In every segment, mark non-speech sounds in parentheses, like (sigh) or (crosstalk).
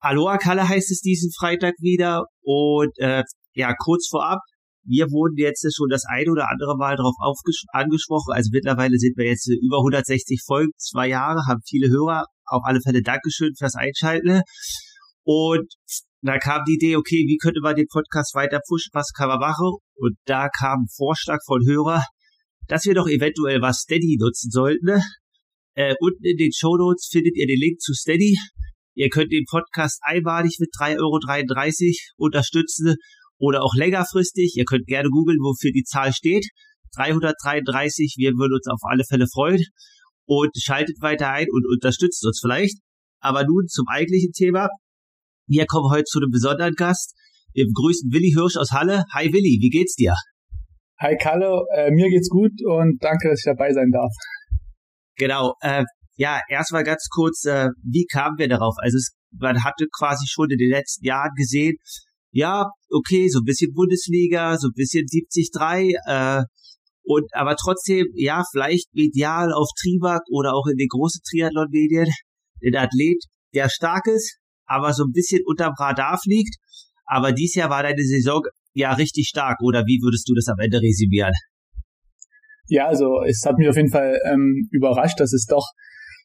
Aloha Kalle heißt es diesen Freitag wieder und äh, ja, kurz vorab, wir wurden jetzt schon das ein oder andere Mal darauf angesprochen. Also mittlerweile sind wir jetzt über 160 Folgen, zwei Jahre, haben viele Hörer. Auf alle Fälle Dankeschön fürs Einschalten. Und da kam die Idee, okay, wie könnte man den Podcast weiter pushen, was kann man machen? Und da kam ein Vorschlag von Hörer, dass wir doch eventuell was Steady nutzen sollten. Äh, unten in den Show Notes findet ihr den Link zu Steady. Ihr könnt den Podcast einmalig mit 3,33 Euro unterstützen oder auch längerfristig. Ihr könnt gerne googeln, wofür die Zahl steht. 333, wir würden uns auf alle Fälle freuen. Und schaltet weiter ein und unterstützt uns vielleicht. Aber nun zum eigentlichen Thema. Wir kommen heute zu einem besonderen Gast. Wir begrüßen Willi Hirsch aus Halle. Hi Willi, wie geht's dir? Hi Kalle, äh, mir geht's gut und danke, dass ich dabei sein darf. Genau, äh, ja, erstmal ganz kurz, äh, wie kamen wir darauf? Also es, man hatte quasi schon in den letzten Jahren gesehen, ja, okay, so ein bisschen Bundesliga, so ein bisschen 70-3, äh, und aber trotzdem, ja, vielleicht medial auf Triebak oder auch in den großen Triathlon-Medien, den Athlet, der stark ist, aber so ein bisschen unterm Radar fliegt. Aber dies Jahr war deine Saison ja richtig stark, oder wie würdest du das am Ende resümieren? Ja, also es hat mich auf jeden Fall ähm, überrascht, dass es doch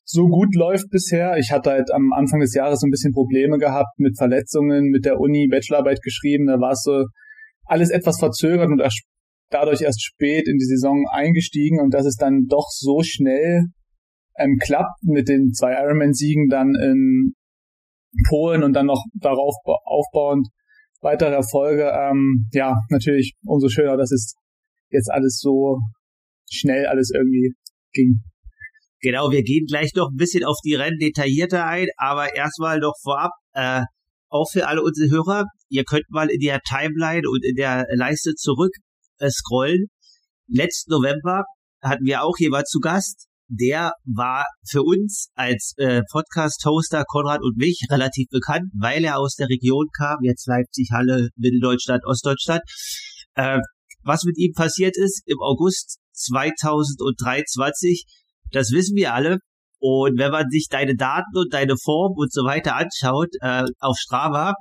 so gut läuft bisher. Ich hatte halt am Anfang des Jahres so ein bisschen Probleme gehabt mit Verletzungen, mit der Uni Bachelorarbeit geschrieben. Da war es so alles etwas verzögert und dadurch erst spät in die Saison eingestiegen und dass es dann doch so schnell ähm, klappt mit den zwei Ironman-Siegen dann in Polen und dann noch darauf aufbauend weitere Erfolge. Ähm, ja, natürlich umso schöner, dass es jetzt alles so schnell alles irgendwie ging. Genau, wir gehen gleich noch ein bisschen auf die Rennen detaillierter ein, aber erstmal noch vorab, äh, auch für alle unsere Hörer, ihr könnt mal in der Timeline und in der Leiste zurück äh, scrollen. Letzten November hatten wir auch jemand zu Gast, der war für uns als äh, Podcast-Hoster Konrad und mich relativ bekannt, weil er aus der Region kam, jetzt Leipzig, Halle, Mitteldeutschland, Ostdeutschland. Äh, was mit ihm passiert ist im August 2023, das wissen wir alle. Und wenn man sich deine Daten und deine Form und so weiter anschaut äh, auf Strava,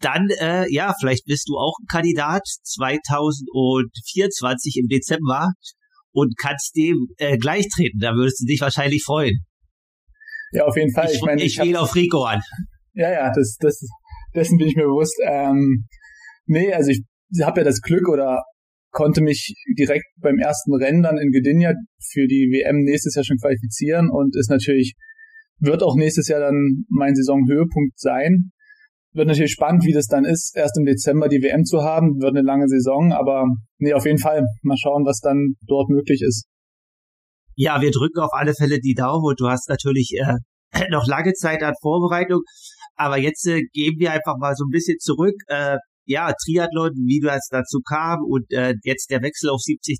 dann, äh, ja, vielleicht bist du auch ein Kandidat 2024 im Dezember und kannst dem äh, gleichtreten. Da würdest du dich wahrscheinlich freuen. Ja, auf jeden Fall. Ich, ich meine, ich, ich auf Rico an. Ja, ja, das, das, dessen bin ich mir bewusst. Ähm, nee, also ich habe ja das Glück oder konnte mich direkt beim ersten Rennen dann in Gdynia für die WM nächstes Jahr schon qualifizieren und ist natürlich, wird auch nächstes Jahr dann mein Saisonhöhepunkt sein. Wird natürlich spannend, wie das dann ist, erst im Dezember die WM zu haben. Wird eine lange Saison, aber nee, auf jeden Fall mal schauen, was dann dort möglich ist. Ja, wir drücken auf alle Fälle die Daumen du hast natürlich äh, (clears throat) noch lange Zeit an Vorbereitung. Aber jetzt äh, gehen wir einfach mal so ein bisschen zurück. Äh, ja, Triathlon, wie das dazu kam und äh, jetzt der Wechsel auf 73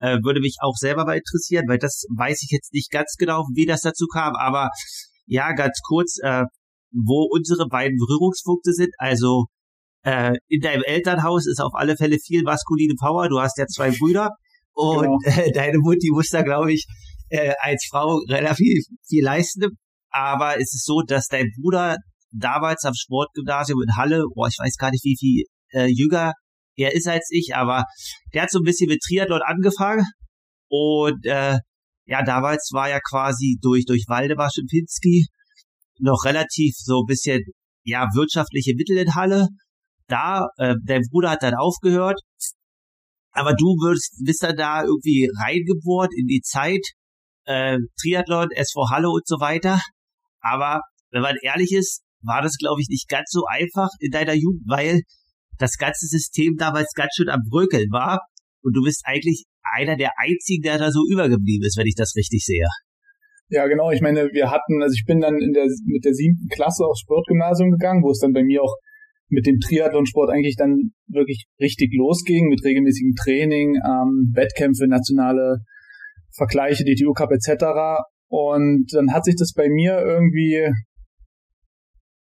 äh, würde mich auch selber mal interessieren, weil das weiß ich jetzt nicht ganz genau, wie das dazu kam, aber ja, ganz kurz, äh, wo unsere beiden Berührungspunkte sind, also äh, in deinem Elternhaus ist auf alle Fälle viel maskuline Power, du hast ja zwei Brüder. Und genau. äh, deine Mutti muss da, glaube ich, äh, als Frau relativ viel leisten, aber es ist so, dass dein Bruder damals am Sportgymnasium in Halle, boah, ich weiß gar nicht, wie viel äh, jünger er ist als ich, aber der hat so ein bisschen mit Triathlon angefangen. Und äh, ja, damals war ja quasi durch, durch Waldemar Schempinski noch relativ so bisschen, ja, wirtschaftliche Mittel in Halle. Da, äh, dein Bruder hat dann aufgehört, aber du würdest, bist dann da irgendwie reingebohrt in die Zeit, äh, Triathlon, SV Halle und so weiter. Aber wenn man ehrlich ist, war das, glaube ich, nicht ganz so einfach in deiner Jugend, weil das ganze System damals ganz schön am Brökeln war. Und du bist eigentlich einer der einzigen, der da so übergeblieben ist, wenn ich das richtig sehe. Ja, genau. Ich meine, wir hatten, also ich bin dann in der, mit der siebten Klasse aufs Sportgymnasium gegangen, wo es dann bei mir auch mit dem Triathlonsport eigentlich dann wirklich richtig losging, mit regelmäßigem Training, ähm, Wettkämpfe, nationale Vergleiche, DTU Cup etc. Und dann hat sich das bei mir irgendwie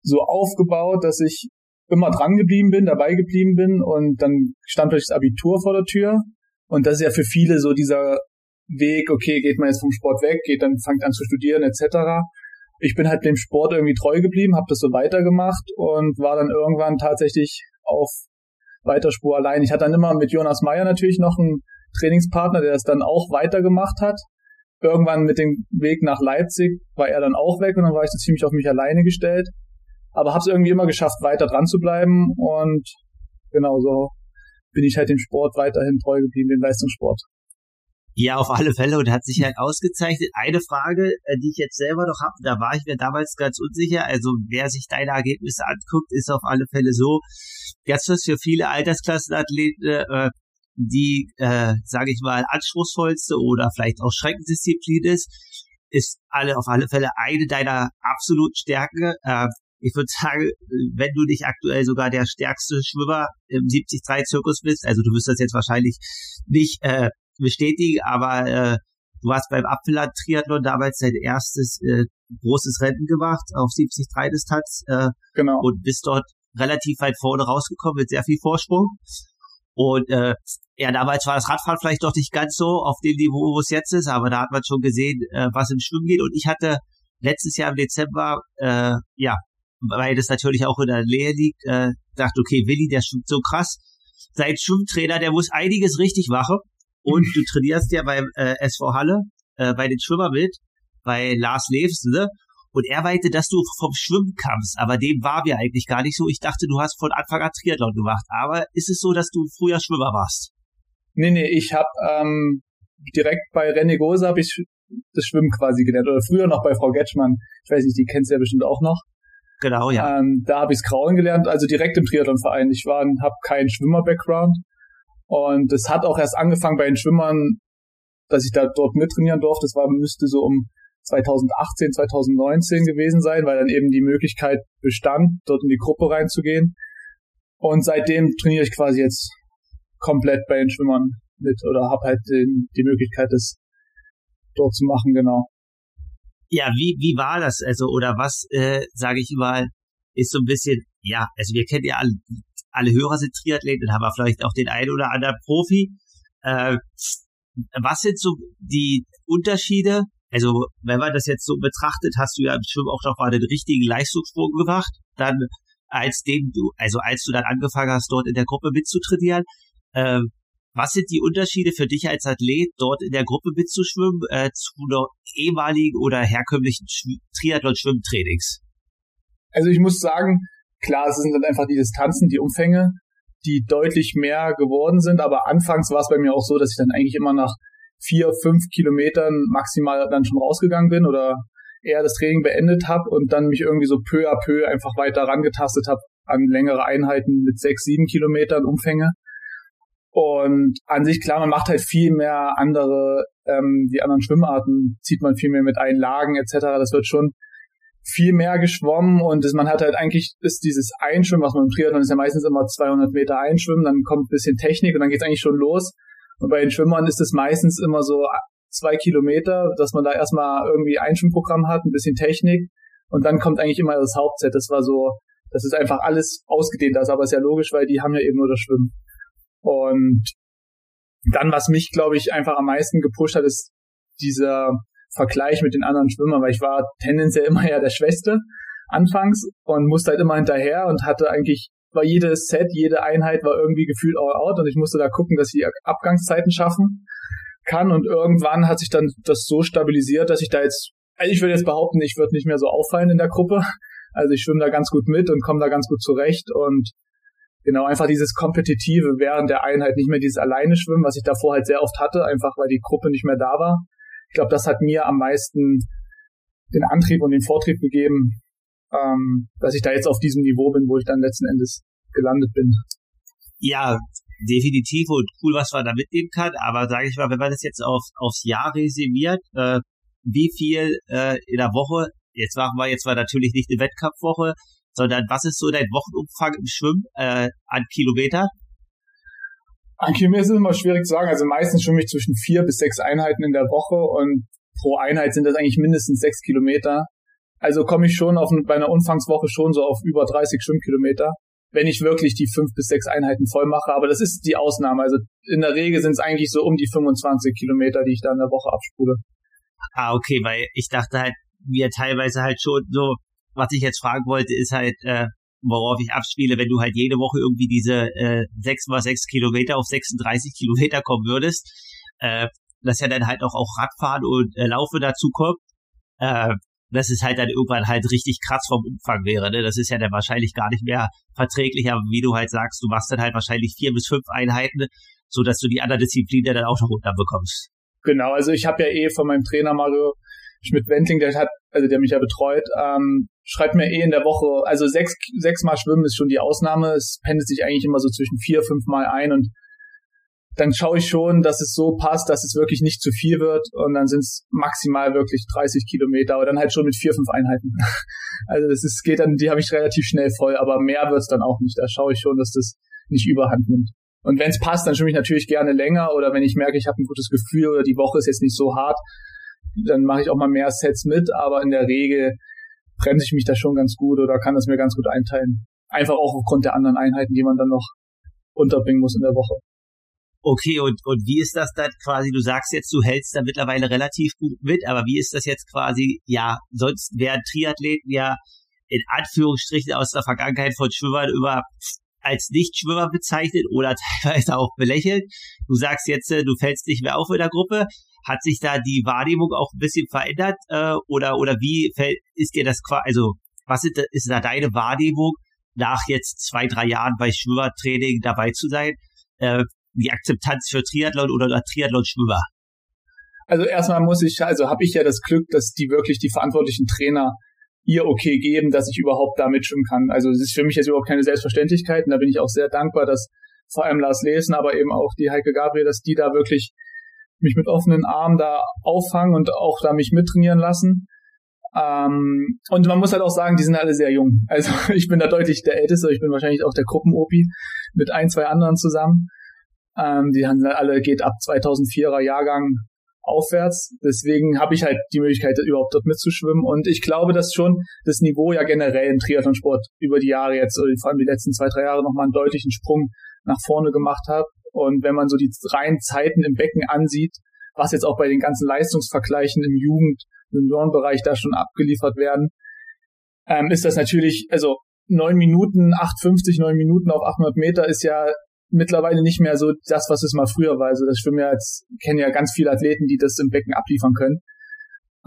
so aufgebaut, dass ich immer dran geblieben bin, dabei geblieben bin und dann stand plötzlich das Abitur vor der Tür und das ist ja für viele so dieser Weg, okay, geht man jetzt vom Sport weg, geht dann fängt an zu studieren etc. Ich bin halt dem Sport irgendwie treu geblieben, habe das so weitergemacht und war dann irgendwann tatsächlich auf weiter Spur allein. Ich hatte dann immer mit Jonas Meyer natürlich noch einen Trainingspartner, der das dann auch weitergemacht hat. Irgendwann mit dem Weg nach Leipzig war er dann auch weg und dann war ich so ziemlich auf mich alleine gestellt aber habe es irgendwie immer geschafft, weiter dran zu bleiben und genau so bin ich halt dem Sport weiterhin treu geblieben, dem Leistungssport. Ja, auf alle Fälle und hat sich halt ausgezeichnet. Eine Frage, äh, die ich jetzt selber noch habe, da war ich mir damals ganz unsicher. Also wer sich deine Ergebnisse anguckt, ist auf alle Fälle so, dass das für viele Altersklassenathleten äh, die, äh, sage ich mal, anspruchsvollste oder vielleicht auch Schreckendisziplin ist, ist alle auf alle Fälle eine deiner absoluten Stärken. Äh, ich würde sagen, wenn du nicht aktuell sogar der stärkste Schwimmer im 73-Zirkus bist, also du wirst das jetzt wahrscheinlich nicht äh, bestätigen, aber äh, du hast beim Apfelland-Triathlon damals dein erstes äh, großes Rennen gemacht auf 73-Distanz äh, genau. und bist dort relativ weit vorne rausgekommen mit sehr viel Vorsprung. Und äh, ja, damals war das Radfahren vielleicht doch nicht ganz so auf dem Niveau, wo es jetzt ist, aber da hat man schon gesehen, äh, was im Schwimmen geht. Und ich hatte letztes Jahr im Dezember äh, ja weil das natürlich auch in der Nähe liegt, äh, sagt, okay, Willi, der schwimmt so krass. Sein Schwimmtrainer, der muss einiges richtig machen. Und du trainierst ja beim äh, SV Halle, äh, bei den Schwimmer mit, bei Lars Leves, ne? Und er weinte, dass du vom Schwimmen kamst, aber dem war mir eigentlich gar nicht so. Ich dachte, du hast von Anfang an Triathlon gemacht. Aber ist es so, dass du früher Schwimmer warst? Nee, nee, ich habe ähm, direkt bei René Gose habe ich das Schwimmen quasi gelernt. Oder früher noch bei Frau Getschmann. Ich weiß nicht, die kennst du ja bestimmt auch noch. Genau, ja. Ähm, da habe ich Grauen gelernt, also direkt im Triathlonverein. Ich war, habe keinen Schwimmer-Background und es hat auch erst angefangen bei den Schwimmern, dass ich da dort mittrainieren durfte. Das war müsste so um 2018, 2019 gewesen sein, weil dann eben die Möglichkeit bestand, dort in die Gruppe reinzugehen. Und seitdem trainiere ich quasi jetzt komplett bei den Schwimmern mit oder habe halt den, die Möglichkeit, das dort zu machen, genau ja, wie, wie war das? Also, oder was, äh, sage ich mal, ist so ein bisschen, ja, also wir kennen ja alle, alle Hörer sind Triathleten und haben wir vielleicht auch den einen oder anderen Profi. Äh, was sind so die Unterschiede? Also, wenn man das jetzt so betrachtet, hast du ja im Schwimmen auch noch mal den richtigen Leistungssprung gemacht, dann als dem du, also als du dann angefangen hast, dort in der Gruppe mitzutrainieren. Äh, was sind die Unterschiede für dich als Athlet, dort in der Gruppe mitzuschwimmen, äh, zu ehemaligen oder herkömmlichen Triathlon-Schwimmtrainings? Also ich muss sagen, klar, es sind dann einfach die Distanzen, die Umfänge, die deutlich mehr geworden sind, aber anfangs war es bei mir auch so, dass ich dann eigentlich immer nach vier, fünf Kilometern maximal dann schon rausgegangen bin oder eher das Training beendet habe und dann mich irgendwie so peu à peu einfach weiter rangetastet habe an längere Einheiten mit sechs, sieben Kilometern Umfänge. Und an sich, klar, man macht halt viel mehr andere, ähm, die anderen Schwimmarten zieht man viel mehr mit Einlagen etc. Das wird schon viel mehr geschwommen und man hat halt eigentlich ist dieses Einschwimmen, was man im Triathlon ist ja meistens immer 200 Meter einschwimmen, dann kommt ein bisschen Technik und dann geht's eigentlich schon los. Und bei den Schwimmern ist es meistens immer so zwei Kilometer, dass man da erstmal irgendwie Einschwimmprogramm hat, ein bisschen Technik und dann kommt eigentlich immer das Hauptset. Das war so, das ist einfach alles ausgedehnt, das aber ist ja logisch, weil die haben ja eben nur das Schwimmen. Und dann, was mich, glaube ich, einfach am meisten gepusht hat, ist dieser Vergleich mit den anderen Schwimmern, weil ich war tendenziell immer ja der Schwächste anfangs und musste halt immer hinterher und hatte eigentlich, war jedes Set, jede Einheit war irgendwie gefühlt all out und ich musste da gucken, dass ich Abgangszeiten schaffen kann und irgendwann hat sich dann das so stabilisiert, dass ich da jetzt, also ich würde jetzt behaupten, ich würde nicht mehr so auffallen in der Gruppe. Also ich schwimme da ganz gut mit und komme da ganz gut zurecht und Genau, einfach dieses Kompetitive während der Einheit, nicht mehr dieses alleine Schwimmen, was ich davor halt sehr oft hatte, einfach weil die Gruppe nicht mehr da war. Ich glaube, das hat mir am meisten den Antrieb und den Vortrieb gegeben, ähm, dass ich da jetzt auf diesem Niveau bin, wo ich dann letzten Endes gelandet bin. Ja, definitiv und cool, was man da mitnehmen kann. Aber sage ich mal, wenn man das jetzt auf, aufs Jahr resümiert, äh, wie viel äh, in der Woche, jetzt machen wir jetzt war natürlich nicht eine Wettkampfwoche, sondern was ist so dein Wochenumfang im Schwimmen äh, an Kilometer? An Kilometer ist es immer schwierig zu sagen. Also meistens schwimme ich zwischen vier bis sechs Einheiten in der Woche und pro Einheit sind das eigentlich mindestens sechs Kilometer. Also komme ich schon auf bei einer Umfangswoche schon so auf über 30 Schwimmkilometer. wenn ich wirklich die fünf bis sechs Einheiten voll mache. Aber das ist die Ausnahme. Also in der Regel sind es eigentlich so um die 25 Kilometer, die ich da in der Woche abspule. Ah, okay, weil ich dachte halt, wir teilweise halt schon so, was ich jetzt fragen wollte, ist halt, äh, worauf ich abspiele, wenn du halt jede Woche irgendwie diese äh, 6 mal 6 Kilometer auf 36 Kilometer kommen würdest, äh, dass ja dann halt auch, auch Radfahren und äh, Laufe dazu kommt, äh, dass es halt dann irgendwann halt richtig krass vom Umfang wäre. Ne? Das ist ja dann wahrscheinlich gar nicht mehr verträglich, aber wie du halt sagst, du machst dann halt wahrscheinlich vier bis fünf Einheiten, so dass du die anderen Disziplinen dann auch noch runterbekommst. Genau, also ich habe ja eh von meinem Trainer Mario Schmidt-Wendling, der hat, also der mich ja betreut, ähm, schreibt mir eh in der Woche, also sechs, sechs Mal schwimmen ist schon die Ausnahme. Es pendelt sich eigentlich immer so zwischen vier, fünf Mal ein und dann schaue ich schon, dass es so passt, dass es wirklich nicht zu viel wird und dann sind es maximal wirklich 30 Kilometer, aber dann halt schon mit vier, fünf Einheiten. (laughs) Also das ist, geht dann, die habe ich relativ schnell voll, aber mehr wird's dann auch nicht. Da schaue ich schon, dass das nicht überhand nimmt. Und wenn es passt, dann schwimme ich natürlich gerne länger oder wenn ich merke, ich habe ein gutes Gefühl oder die Woche ist jetzt nicht so hart, dann mache ich auch mal mehr Sets mit, aber in der Regel bremse ich mich da schon ganz gut oder kann das mir ganz gut einteilen. Einfach auch aufgrund der anderen Einheiten, die man dann noch unterbringen muss in der Woche. Okay, und, und wie ist das dann quasi, du sagst jetzt, du hältst da mittlerweile relativ gut mit, aber wie ist das jetzt quasi, ja, sonst werden Triathleten ja in Anführungsstrichen aus der Vergangenheit von Schwimmern über als Nichtschwimmer bezeichnet oder (laughs) teilweise auch belächelt. Du sagst jetzt, äh, du fällst nicht mehr auf in der Gruppe. Hat sich da die Wahrnehmung auch ein bisschen verändert äh, oder oder wie fällt, ist dir das quasi, also was ist, ist da deine Wahrnehmung nach jetzt zwei drei Jahren bei Schwimmertraining dabei zu sein? Äh, die Akzeptanz für Triathlon oder Triathlon-Schwimmer? Also erstmal muss ich, also habe ich ja das Glück, dass die wirklich die verantwortlichen Trainer ihr okay geben, dass ich überhaupt da mitschwimmen kann. Also es ist für mich jetzt überhaupt keine Selbstverständlichkeit und da bin ich auch sehr dankbar, dass vor allem Lars Lesen, aber eben auch die Heike Gabriel, dass die da wirklich mich mit offenen Armen da auffangen und auch da mich mittrainieren lassen. Ähm, und man muss halt auch sagen, die sind alle sehr jung. Also (laughs) ich bin da deutlich der Älteste, ich bin wahrscheinlich auch der Gruppen-Opi mit ein, zwei anderen zusammen. Ähm, die haben alle geht ab 2004er Jahrgang aufwärts. Deswegen habe ich halt die Möglichkeit, überhaupt dort mitzuschwimmen. Und ich glaube, dass schon das Niveau ja generell im Triathlonsport über die Jahre jetzt, vor allem die letzten zwei, drei Jahre, nochmal einen deutlichen Sprung nach vorne gemacht hat. Und wenn man so die reinen Zeiten im Becken ansieht, was jetzt auch bei den ganzen Leistungsvergleichen im Jugend- und Juniorenbereich da schon abgeliefert werden, ähm, ist das natürlich, also neun Minuten, 8,50, neun Minuten auf 800 Meter ist ja mittlerweile nicht mehr so das, was es mal früher war. Also das Schwimmen ja jetzt, kennen ja ganz viele Athleten, die das im Becken abliefern können.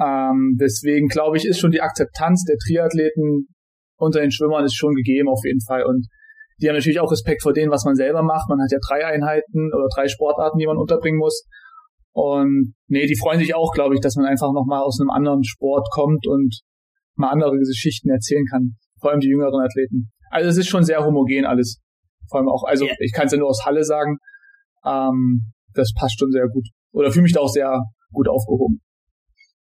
Ähm, deswegen glaube ich, ist schon die Akzeptanz der Triathleten unter den Schwimmern ist schon gegeben auf jeden Fall. Und die haben natürlich auch Respekt vor dem, was man selber macht. Man hat ja drei Einheiten oder drei Sportarten, die man unterbringen muss. Und nee, die freuen sich auch, glaube ich, dass man einfach nochmal aus einem anderen Sport kommt und mal andere Geschichten erzählen kann. Vor allem die jüngeren Athleten. Also es ist schon sehr homogen alles. Vor allem auch, also yeah. ich kann es ja nur aus Halle sagen, ähm, das passt schon sehr gut. Oder fühle mich da auch sehr gut aufgehoben.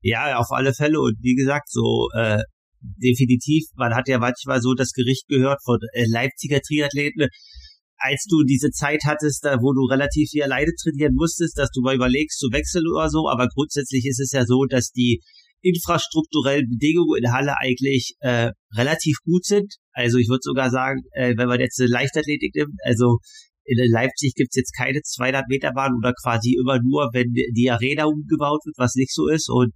Ja, auf alle Fälle. Und wie gesagt, so äh, definitiv, man hat ja manchmal so das Gericht gehört von äh, Leipziger Triathleten, als du diese Zeit hattest, da wo du relativ viel alleine trainieren musstest, dass du mal überlegst zu wechseln oder so, aber grundsätzlich ist es ja so, dass die infrastrukturellen Bedingungen in Halle eigentlich äh, relativ gut sind. Also ich würde sogar sagen, äh, wenn man jetzt eine Leichtathletik nimmt, also in Leipzig gibt's jetzt keine 200 Meter Bahn oder quasi immer nur, wenn die Arena umgebaut wird, was nicht so ist. Und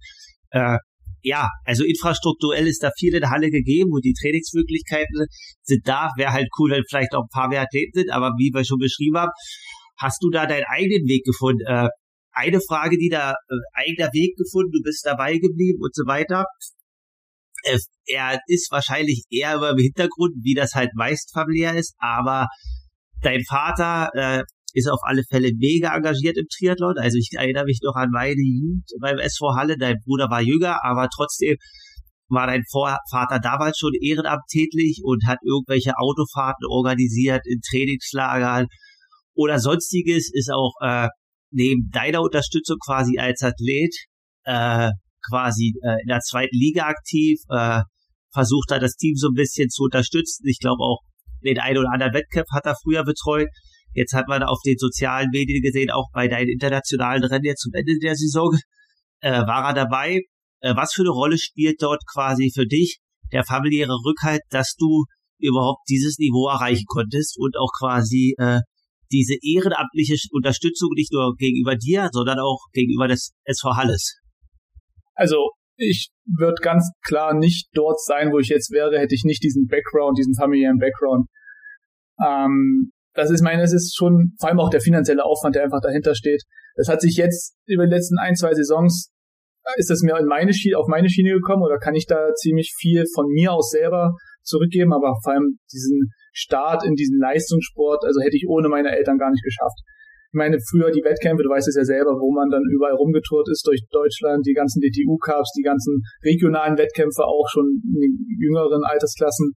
äh, ja, also infrastrukturell ist da viel in der Halle gegeben und die Trainingsmöglichkeiten sind da. Wäre halt cool, wenn vielleicht auch ein paar mehr Athleten sind, aber wie wir schon beschrieben haben, hast du da deinen eigenen Weg gefunden? Äh, eine Frage, die da äh, eigener Weg gefunden, du bist dabei geblieben und so weiter. Äh, er ist wahrscheinlich eher über im Hintergrund, wie das halt meist familiär ist, aber dein Vater äh, ist auf alle Fälle mega engagiert im Triathlon. Also ich erinnere mich noch an meine Jugend beim SV Halle. Dein Bruder war jünger, aber trotzdem war dein Vater damals schon Ehrenamt und hat irgendwelche Autofahrten organisiert in Trainingslagern oder sonstiges, ist auch äh, neben deiner Unterstützung quasi als Athlet äh, quasi äh, in der zweiten Liga aktiv, äh, versucht da das Team so ein bisschen zu unterstützen. Ich glaube auch den einen oder anderen Wettkampf hat er früher betreut. Jetzt hat man auf den sozialen Medien gesehen, auch bei deinen internationalen Rennen jetzt zum Ende der Saison, äh, war er dabei. Äh, was für eine Rolle spielt dort quasi für dich der familiäre Rückhalt, dass du überhaupt dieses Niveau erreichen konntest und auch quasi äh, diese ehrenamtliche Unterstützung nicht nur gegenüber dir, sondern auch gegenüber des SV Halles. Also ich würde ganz klar nicht dort sein, wo ich jetzt wäre, hätte ich nicht diesen Background, diesen familiären Background. Ähm, das ist, meine, es ist schon, vor allem auch der finanzielle Aufwand, der einfach dahinter steht. Das hat sich jetzt über die letzten ein, zwei Saisons, ist das mir in meine Schiene, auf meine Schiene gekommen oder kann ich da ziemlich viel von mir aus selber zurückgeben, aber vor allem diesen Start in diesen Leistungssport, also hätte ich ohne meine Eltern gar nicht geschafft. Ich meine, früher die Wettkämpfe, du weißt es ja selber, wo man dann überall rumgetourt ist durch Deutschland, die ganzen DTU-Cups, die ganzen regionalen Wettkämpfe auch schon in den jüngeren Altersklassen.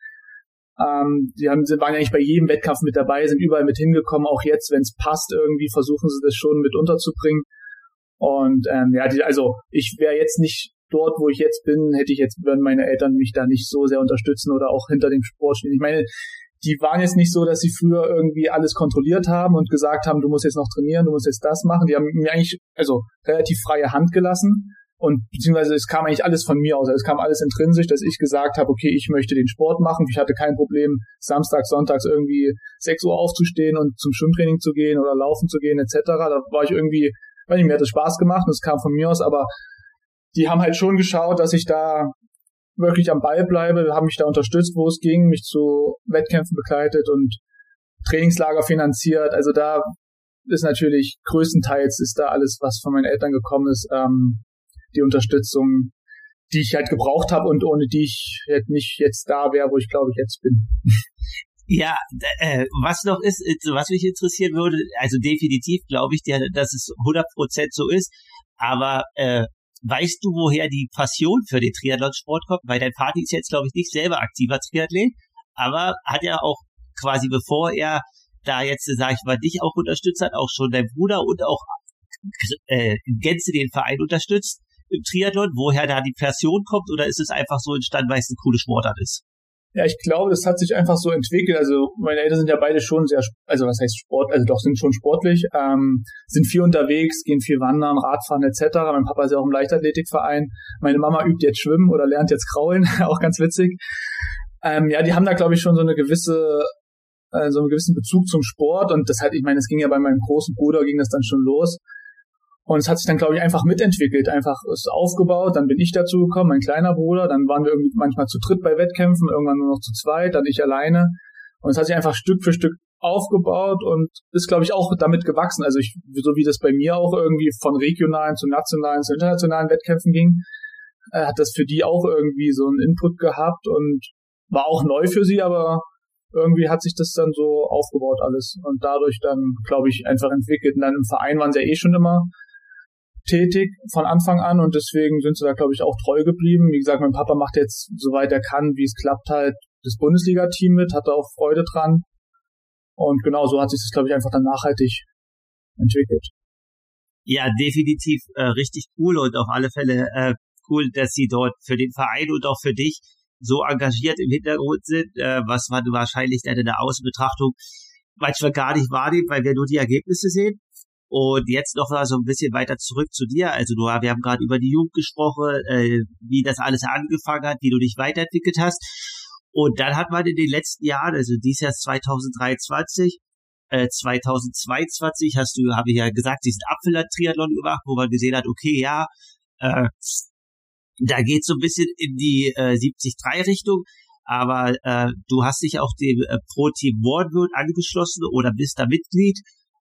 Ähm, die haben, waren ja eigentlich bei jedem Wettkampf mit dabei, sind überall mit hingekommen. Auch jetzt, wenn es passt, irgendwie versuchen sie das schon mit unterzubringen. Und ähm, ja, die, also ich wäre jetzt nicht dort, wo ich jetzt bin, hätte ich jetzt, würden meine Eltern mich da nicht so sehr unterstützen oder auch hinter dem Sport stehen. Ich meine, die waren jetzt nicht so, dass sie früher irgendwie alles kontrolliert haben und gesagt haben, du musst jetzt noch trainieren, du musst jetzt das machen. Die haben mir eigentlich, also relativ freie Hand gelassen. Und beziehungsweise es kam eigentlich alles von mir aus. Es kam alles intrinsisch, dass ich gesagt habe, okay, ich möchte den Sport machen. Ich hatte kein Problem, samstags, sonntags irgendwie 6 Uhr aufzustehen und zum Schwimmtraining zu gehen oder laufen zu gehen, etc. Da war ich irgendwie, weiß nicht, mir hat es Spaß gemacht und es kam von mir aus, aber die haben halt schon geschaut, dass ich da wirklich am Ball bleibe, haben mich da unterstützt, wo es ging, mich zu Wettkämpfen begleitet und Trainingslager finanziert. Also da ist natürlich größtenteils ist da alles, was von meinen Eltern gekommen ist, ähm, die Unterstützung, die ich halt gebraucht habe und ohne die ich halt nicht jetzt da wäre, wo ich glaube ich jetzt bin. Ja, äh, was noch ist, äh, was mich interessieren würde, also definitiv glaube ich dir, dass es 100% so ist, aber äh, weißt du, woher die Passion für den Triathlonsport kommt? Weil dein Vater ist jetzt, glaube ich, nicht selber aktiver Triathlet, aber hat ja auch quasi bevor er da jetzt, sage ich mal, dich auch unterstützt hat, auch schon dein Bruder und auch äh, Gänze den Verein unterstützt im Triathlon, woher da die Passion kommt oder ist es einfach so entstanden, weil es eine coole Sportart ist? Ja, ich glaube, das hat sich einfach so entwickelt. Also meine Eltern sind ja beide schon sehr, also was heißt Sport, also doch sind schon sportlich, ähm, sind viel unterwegs, gehen viel wandern, Radfahren etc. Mein Papa ist ja auch im Leichtathletikverein. Meine Mama übt jetzt Schwimmen oder lernt jetzt Kraulen, (laughs) auch ganz witzig. Ähm, ja, die haben da glaube ich schon so eine gewisse äh, so einen gewissen Bezug zum Sport und das hat, ich meine, es ging ja bei meinem großen Bruder ging das dann schon los. Und es hat sich dann, glaube ich, einfach mitentwickelt, einfach ist aufgebaut, dann bin ich dazu gekommen, mein kleiner Bruder, dann waren wir irgendwie manchmal zu dritt bei Wettkämpfen, irgendwann nur noch zu zweit, dann ich alleine. Und es hat sich einfach Stück für Stück aufgebaut und ist, glaube ich, auch damit gewachsen. Also ich, so wie das bei mir auch irgendwie von regionalen zu nationalen zu internationalen Wettkämpfen ging, äh, hat das für die auch irgendwie so einen Input gehabt und war auch neu für sie, aber irgendwie hat sich das dann so aufgebaut alles und dadurch dann, glaube ich, einfach entwickelt. Und dann im Verein waren sie ja eh schon immer tätig von Anfang an und deswegen sind sie da, glaube ich, auch treu geblieben. Wie gesagt, mein Papa macht jetzt, soweit er kann, wie es klappt, halt das Bundesliga-Team mit, hat da auch Freude dran. Und genau so hat sich das, glaube ich, einfach dann nachhaltig entwickelt. Ja, definitiv äh, richtig cool und auf alle Fälle äh, cool, dass sie dort für den Verein und auch für dich so engagiert im Hintergrund sind, äh, was man wahrscheinlich in der Außenbetrachtung manchmal gar nicht wahrnimmt, weil wir nur die Ergebnisse sehen. Und jetzt noch mal so ein bisschen weiter zurück zu dir. Also du, wir haben gerade über die Jugend gesprochen, äh, wie das alles angefangen hat, wie du dich weiterentwickelt hast. Und dann hat man in den letzten Jahren, also dieses Jahr 2023, äh, 2022 hast du, habe ich ja gesagt, diesen Apfelland-Triathlon gemacht, wo man gesehen hat, okay, ja, äh, da geht so ein bisschen in die äh, 70-3-Richtung, aber äh, du hast dich auch dem äh, Pro Team World angeschlossen oder bist da Mitglied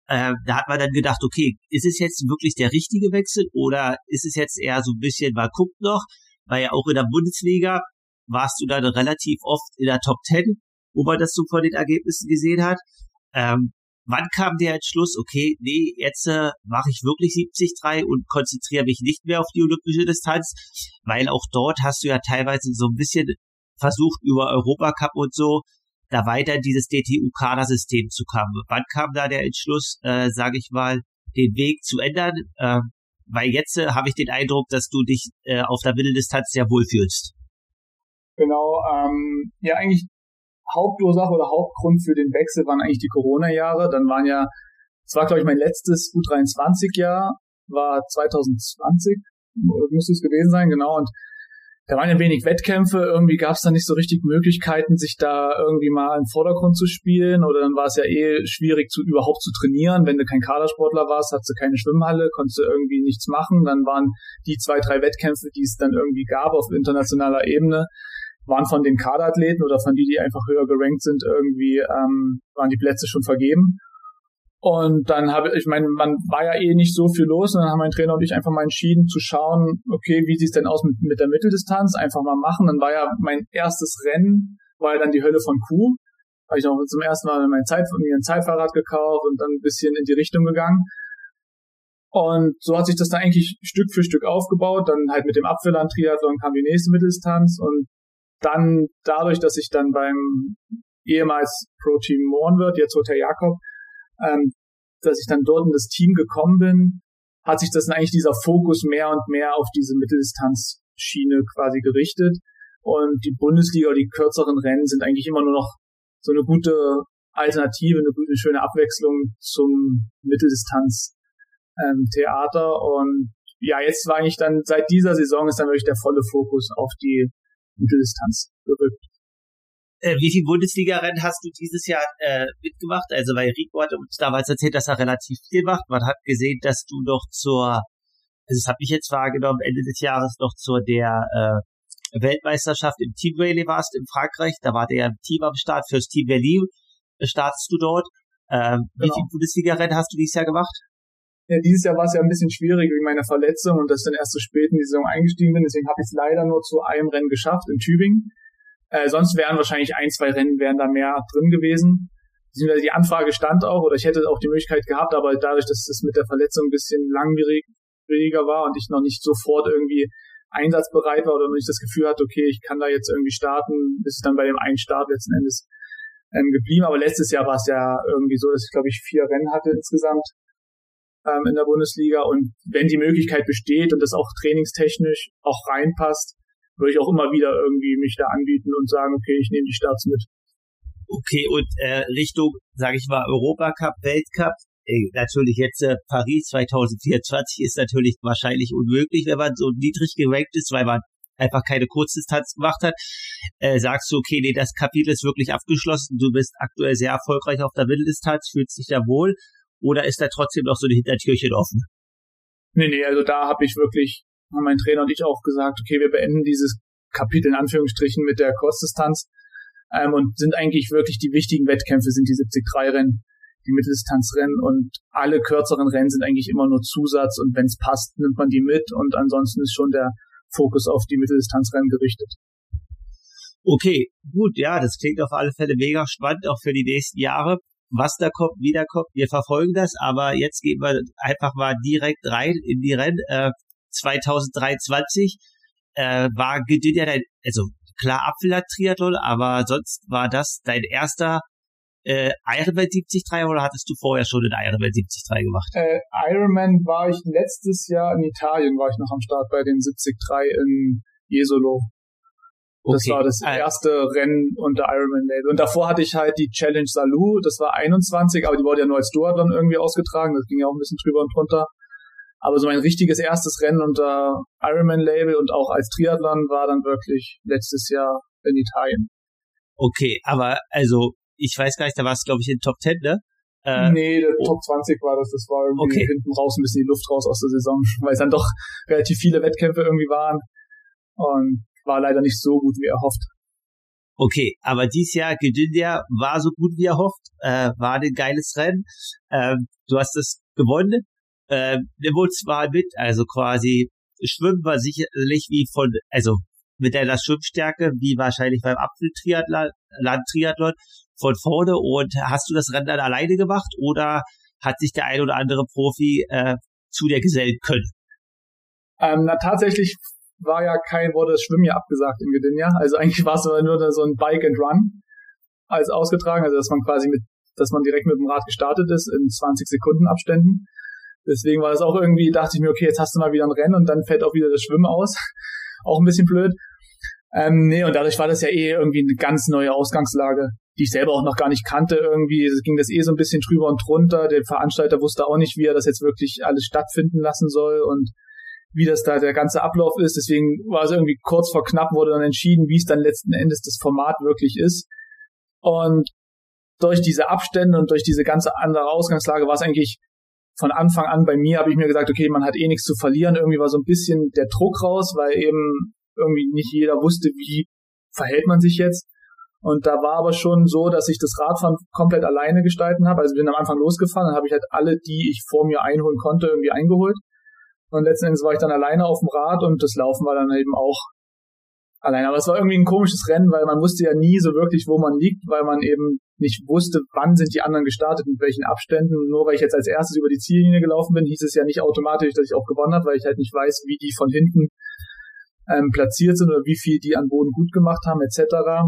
äh, da hat man dann gedacht, okay, ist es jetzt wirklich der richtige Wechsel oder ist es jetzt eher so ein bisschen, mal guckt noch, weil ja auch in der Bundesliga warst du dann relativ oft in der Top 10, wo man das so von den Ergebnissen gesehen hat. Ähm, wann kam der Entschluss, okay, nee, jetzt äh, mache ich wirklich 70-3 und konzentriere mich nicht mehr auf die olympische Distanz, weil auch dort hast du ja teilweise so ein bisschen versucht, über Europacup und so da weiter dieses DTU-Kadersystem zu kommen. Wann kam da der Entschluss, äh, sage ich mal, den Weg zu ändern? Äh, weil jetzt äh, habe ich den Eindruck, dass du dich äh, auf der Mitteldistanz sehr wohl fühlst. Genau, ähm, ja eigentlich Hauptursache oder Hauptgrund für den Wechsel waren eigentlich die Corona-Jahre. Dann waren ja, es war glaube ich mein letztes U23-Jahr, war 2020, muss es gewesen sein, genau. Und da waren ja wenig Wettkämpfe, irgendwie gab es da nicht so richtig Möglichkeiten, sich da irgendwie mal im Vordergrund zu spielen oder dann war es ja eh schwierig, zu überhaupt zu trainieren. Wenn du kein Kadersportler warst, hattest du keine Schwimmhalle, konntest du irgendwie nichts machen. Dann waren die zwei, drei Wettkämpfe, die es dann irgendwie gab auf internationaler Ebene, waren von den Kaderathleten oder von die, die einfach höher gerankt sind, irgendwie ähm, waren die Plätze schon vergeben. Und dann habe ich, meine, man war ja eh nicht so viel los und dann haben mein Trainer und ich einfach mal entschieden zu schauen, okay, wie sieht's denn aus mit, mit der Mitteldistanz? Einfach mal machen. Dann war ja mein erstes Rennen, war ja dann die Hölle von Kuh. Habe ich auch zum ersten Mal mein Zeit, mir ein Zeitfahrrad gekauft und dann ein bisschen in die Richtung gegangen. Und so hat sich das dann eigentlich Stück für Stück aufgebaut. Dann halt mit dem Apfelland-Triathlon kam die nächste Mitteldistanz und dann dadurch, dass ich dann beim ehemals Pro Team Morn wird, jetzt Hotel Jakob, ähm, dass ich dann dort in das Team gekommen bin, hat sich das eigentlich dieser Fokus mehr und mehr auf diese Mitteldistanzschiene quasi gerichtet. Und die Bundesliga, die kürzeren Rennen sind eigentlich immer nur noch so eine gute Alternative, eine gute, schöne Abwechslung zum Mitteldistanz-Theater. Ähm, und ja, jetzt war eigentlich dann, seit dieser Saison ist dann wirklich der volle Fokus auf die Mitteldistanz gerückt. Äh, wie viel Bundesliga-Rennen hast du dieses Jahr äh, mitgemacht? Also weil Rico hat uns damals erzählt, dass er relativ viel macht. Man hat gesehen, dass du noch zur, also das habe ich jetzt wahrgenommen, Ende des Jahres noch zur der äh, Weltmeisterschaft im Team Rally warst in Frankreich. Da war der Team am Start fürs Team Berlin. Startest du dort? Ähm, genau. Wie viele Bundesliga-Rennen hast du dieses Jahr gemacht? Ja, dieses Jahr war es ja ein bisschen schwierig wegen meiner Verletzung und dass ich dann erst so spät in die Saison eingestiegen bin. Deswegen habe ich es leider nur zu einem Rennen geschafft in Tübingen. Äh, sonst wären wahrscheinlich ein, zwei Rennen wären da mehr drin gewesen. Die Anfrage stand auch, oder ich hätte auch die Möglichkeit gehabt, aber dadurch, dass es mit der Verletzung ein bisschen langwieriger war und ich noch nicht sofort irgendwie einsatzbereit war oder noch nicht das Gefühl hatte, okay, ich kann da jetzt irgendwie starten, ist es dann bei dem einen Start letzten Endes ähm, geblieben. Aber letztes Jahr war es ja irgendwie so, dass ich, glaube ich, vier Rennen hatte insgesamt ähm, in der Bundesliga. Und wenn die Möglichkeit besteht und das auch trainingstechnisch auch reinpasst, würde ich auch immer wieder irgendwie mich da anbieten und sagen, okay, ich nehme die Starts mit. Okay, und äh, Richtung, sage ich mal, Europacup, Weltcup, ey, natürlich jetzt äh, Paris 2024 ist natürlich wahrscheinlich unmöglich, wenn man so niedrig gerankt ist, weil man einfach keine Kurzdistanz gemacht hat. Äh, sagst du, okay, nee, das Kapitel ist wirklich abgeschlossen, du bist aktuell sehr erfolgreich auf der Mitteldistanz, fühlst dich da wohl, oder ist da trotzdem noch so eine Hintertürchen offen? Nee, nee, also da habe ich wirklich haben mein Trainer und ich auch gesagt, okay, wir beenden dieses Kapitel in Anführungsstrichen mit der Kurzdistanz ähm, und sind eigentlich wirklich die wichtigen Wettkämpfe, sind die 73-Rennen, die Mitteldistanzrennen und alle kürzeren Rennen sind eigentlich immer nur Zusatz und wenn es passt, nimmt man die mit und ansonsten ist schon der Fokus auf die Mitteldistanzrennen gerichtet. Okay, gut, ja, das klingt auf alle Fälle mega spannend, auch für die nächsten Jahre. Was da kommt, wie da kommt, wir verfolgen das, aber jetzt gehen wir einfach mal direkt rein in die Rennen. Äh, 2023 äh, war ja dein, also klar Apfelat-Triathlon, aber sonst war das dein erster äh, Ironman 73 oder hattest du vorher schon den Ironman 73 gemacht? Äh, Ironman war ich letztes Jahr in Italien, war ich noch am Start bei den 73 in Jesolo. Das okay. war das ah. erste Rennen unter Ironman Label. Und davor hatte ich halt die Challenge Salou, das war 21, aber die wurde ja nur als Duathlon irgendwie ausgetragen, das ging ja auch ein bisschen drüber und drunter. Aber so mein richtiges erstes Rennen unter Ironman-Label und auch als Triathlon war dann wirklich letztes Jahr in Italien. Okay, aber also ich weiß gar nicht, da war es glaube ich in Top 10, ne? Äh, nee, der oh. Top 20 war das. Das war irgendwie okay. hinten raus ein bisschen die Luft raus aus der Saison, (laughs) weil es dann doch relativ viele Wettkämpfe irgendwie waren und war leider nicht so gut wie erhofft. Okay, aber dieses Jahr Gedindia war so gut wie erhofft, äh, war ein geiles Rennen. Ähm, du hast es gewonnen äh, mal mit, also quasi Schwimmen war sicherlich wie von, also mit deiner Schwimmstärke, wie wahrscheinlich beim Apfeltriathlon, Landtriathlon, von vorne und hast du das Rennen dann alleine gemacht oder hat sich der ein oder andere Profi äh, zu dir gesellen können? Ähm, na, tatsächlich war ja kein, wurde das Schwimmen ja abgesagt in Gdynia. Also eigentlich war es nur so ein Bike and Run als ausgetragen, also dass man quasi mit, dass man direkt mit dem Rad gestartet ist in 20 Sekunden Abständen. Deswegen war das auch irgendwie, dachte ich mir, okay, jetzt hast du mal wieder ein Rennen und dann fällt auch wieder das Schwimmen aus. (laughs) auch ein bisschen blöd. Ähm, nee, und dadurch war das ja eh irgendwie eine ganz neue Ausgangslage, die ich selber auch noch gar nicht kannte irgendwie. Ging das eh so ein bisschen drüber und drunter. Der Veranstalter wusste auch nicht, wie er das jetzt wirklich alles stattfinden lassen soll. Und wie das da der ganze Ablauf ist. Deswegen war es irgendwie kurz vor knapp, wurde dann entschieden, wie es dann letzten Endes das Format wirklich ist. Und durch diese Abstände und durch diese ganze andere Ausgangslage war es eigentlich von Anfang an bei mir, habe ich mir gesagt, okay, man hat eh nichts zu verlieren. Irgendwie war so ein bisschen der Druck raus, weil eben irgendwie nicht jeder wusste, wie verhält man sich jetzt. Und da war aber schon so, dass ich das Radfahren komplett alleine gestalten habe. Also bin am Anfang losgefahren, dann habe ich halt alle, die ich vor mir einholen konnte, irgendwie eingeholt. Und letzten Endes war ich dann alleine auf dem Rad und das Laufen war dann eben auch alleine. Aber es war irgendwie ein komisches Rennen, weil man wusste ja nie so wirklich, wo man liegt, weil man eben nicht wusste, wann sind die anderen gestartet, mit welchen Abständen. Nur weil ich jetzt als erstes über die Ziellinie gelaufen bin, hieß es ja nicht automatisch, dass ich auch gewonnen habe, weil ich halt nicht weiß, wie die von hinten ähm, platziert sind oder wie viel die an Boden gut gemacht haben, etc.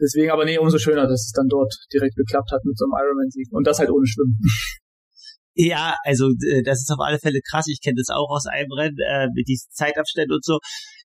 Deswegen aber nee, umso schöner, dass es dann dort direkt geklappt hat mit so einem Ironman-Sieg. Und das halt ohne Schwimmen. Ja, also äh, das ist auf alle Fälle krass. Ich kenne das auch aus einem Rennen äh, mit diesen Zeitabständen und so.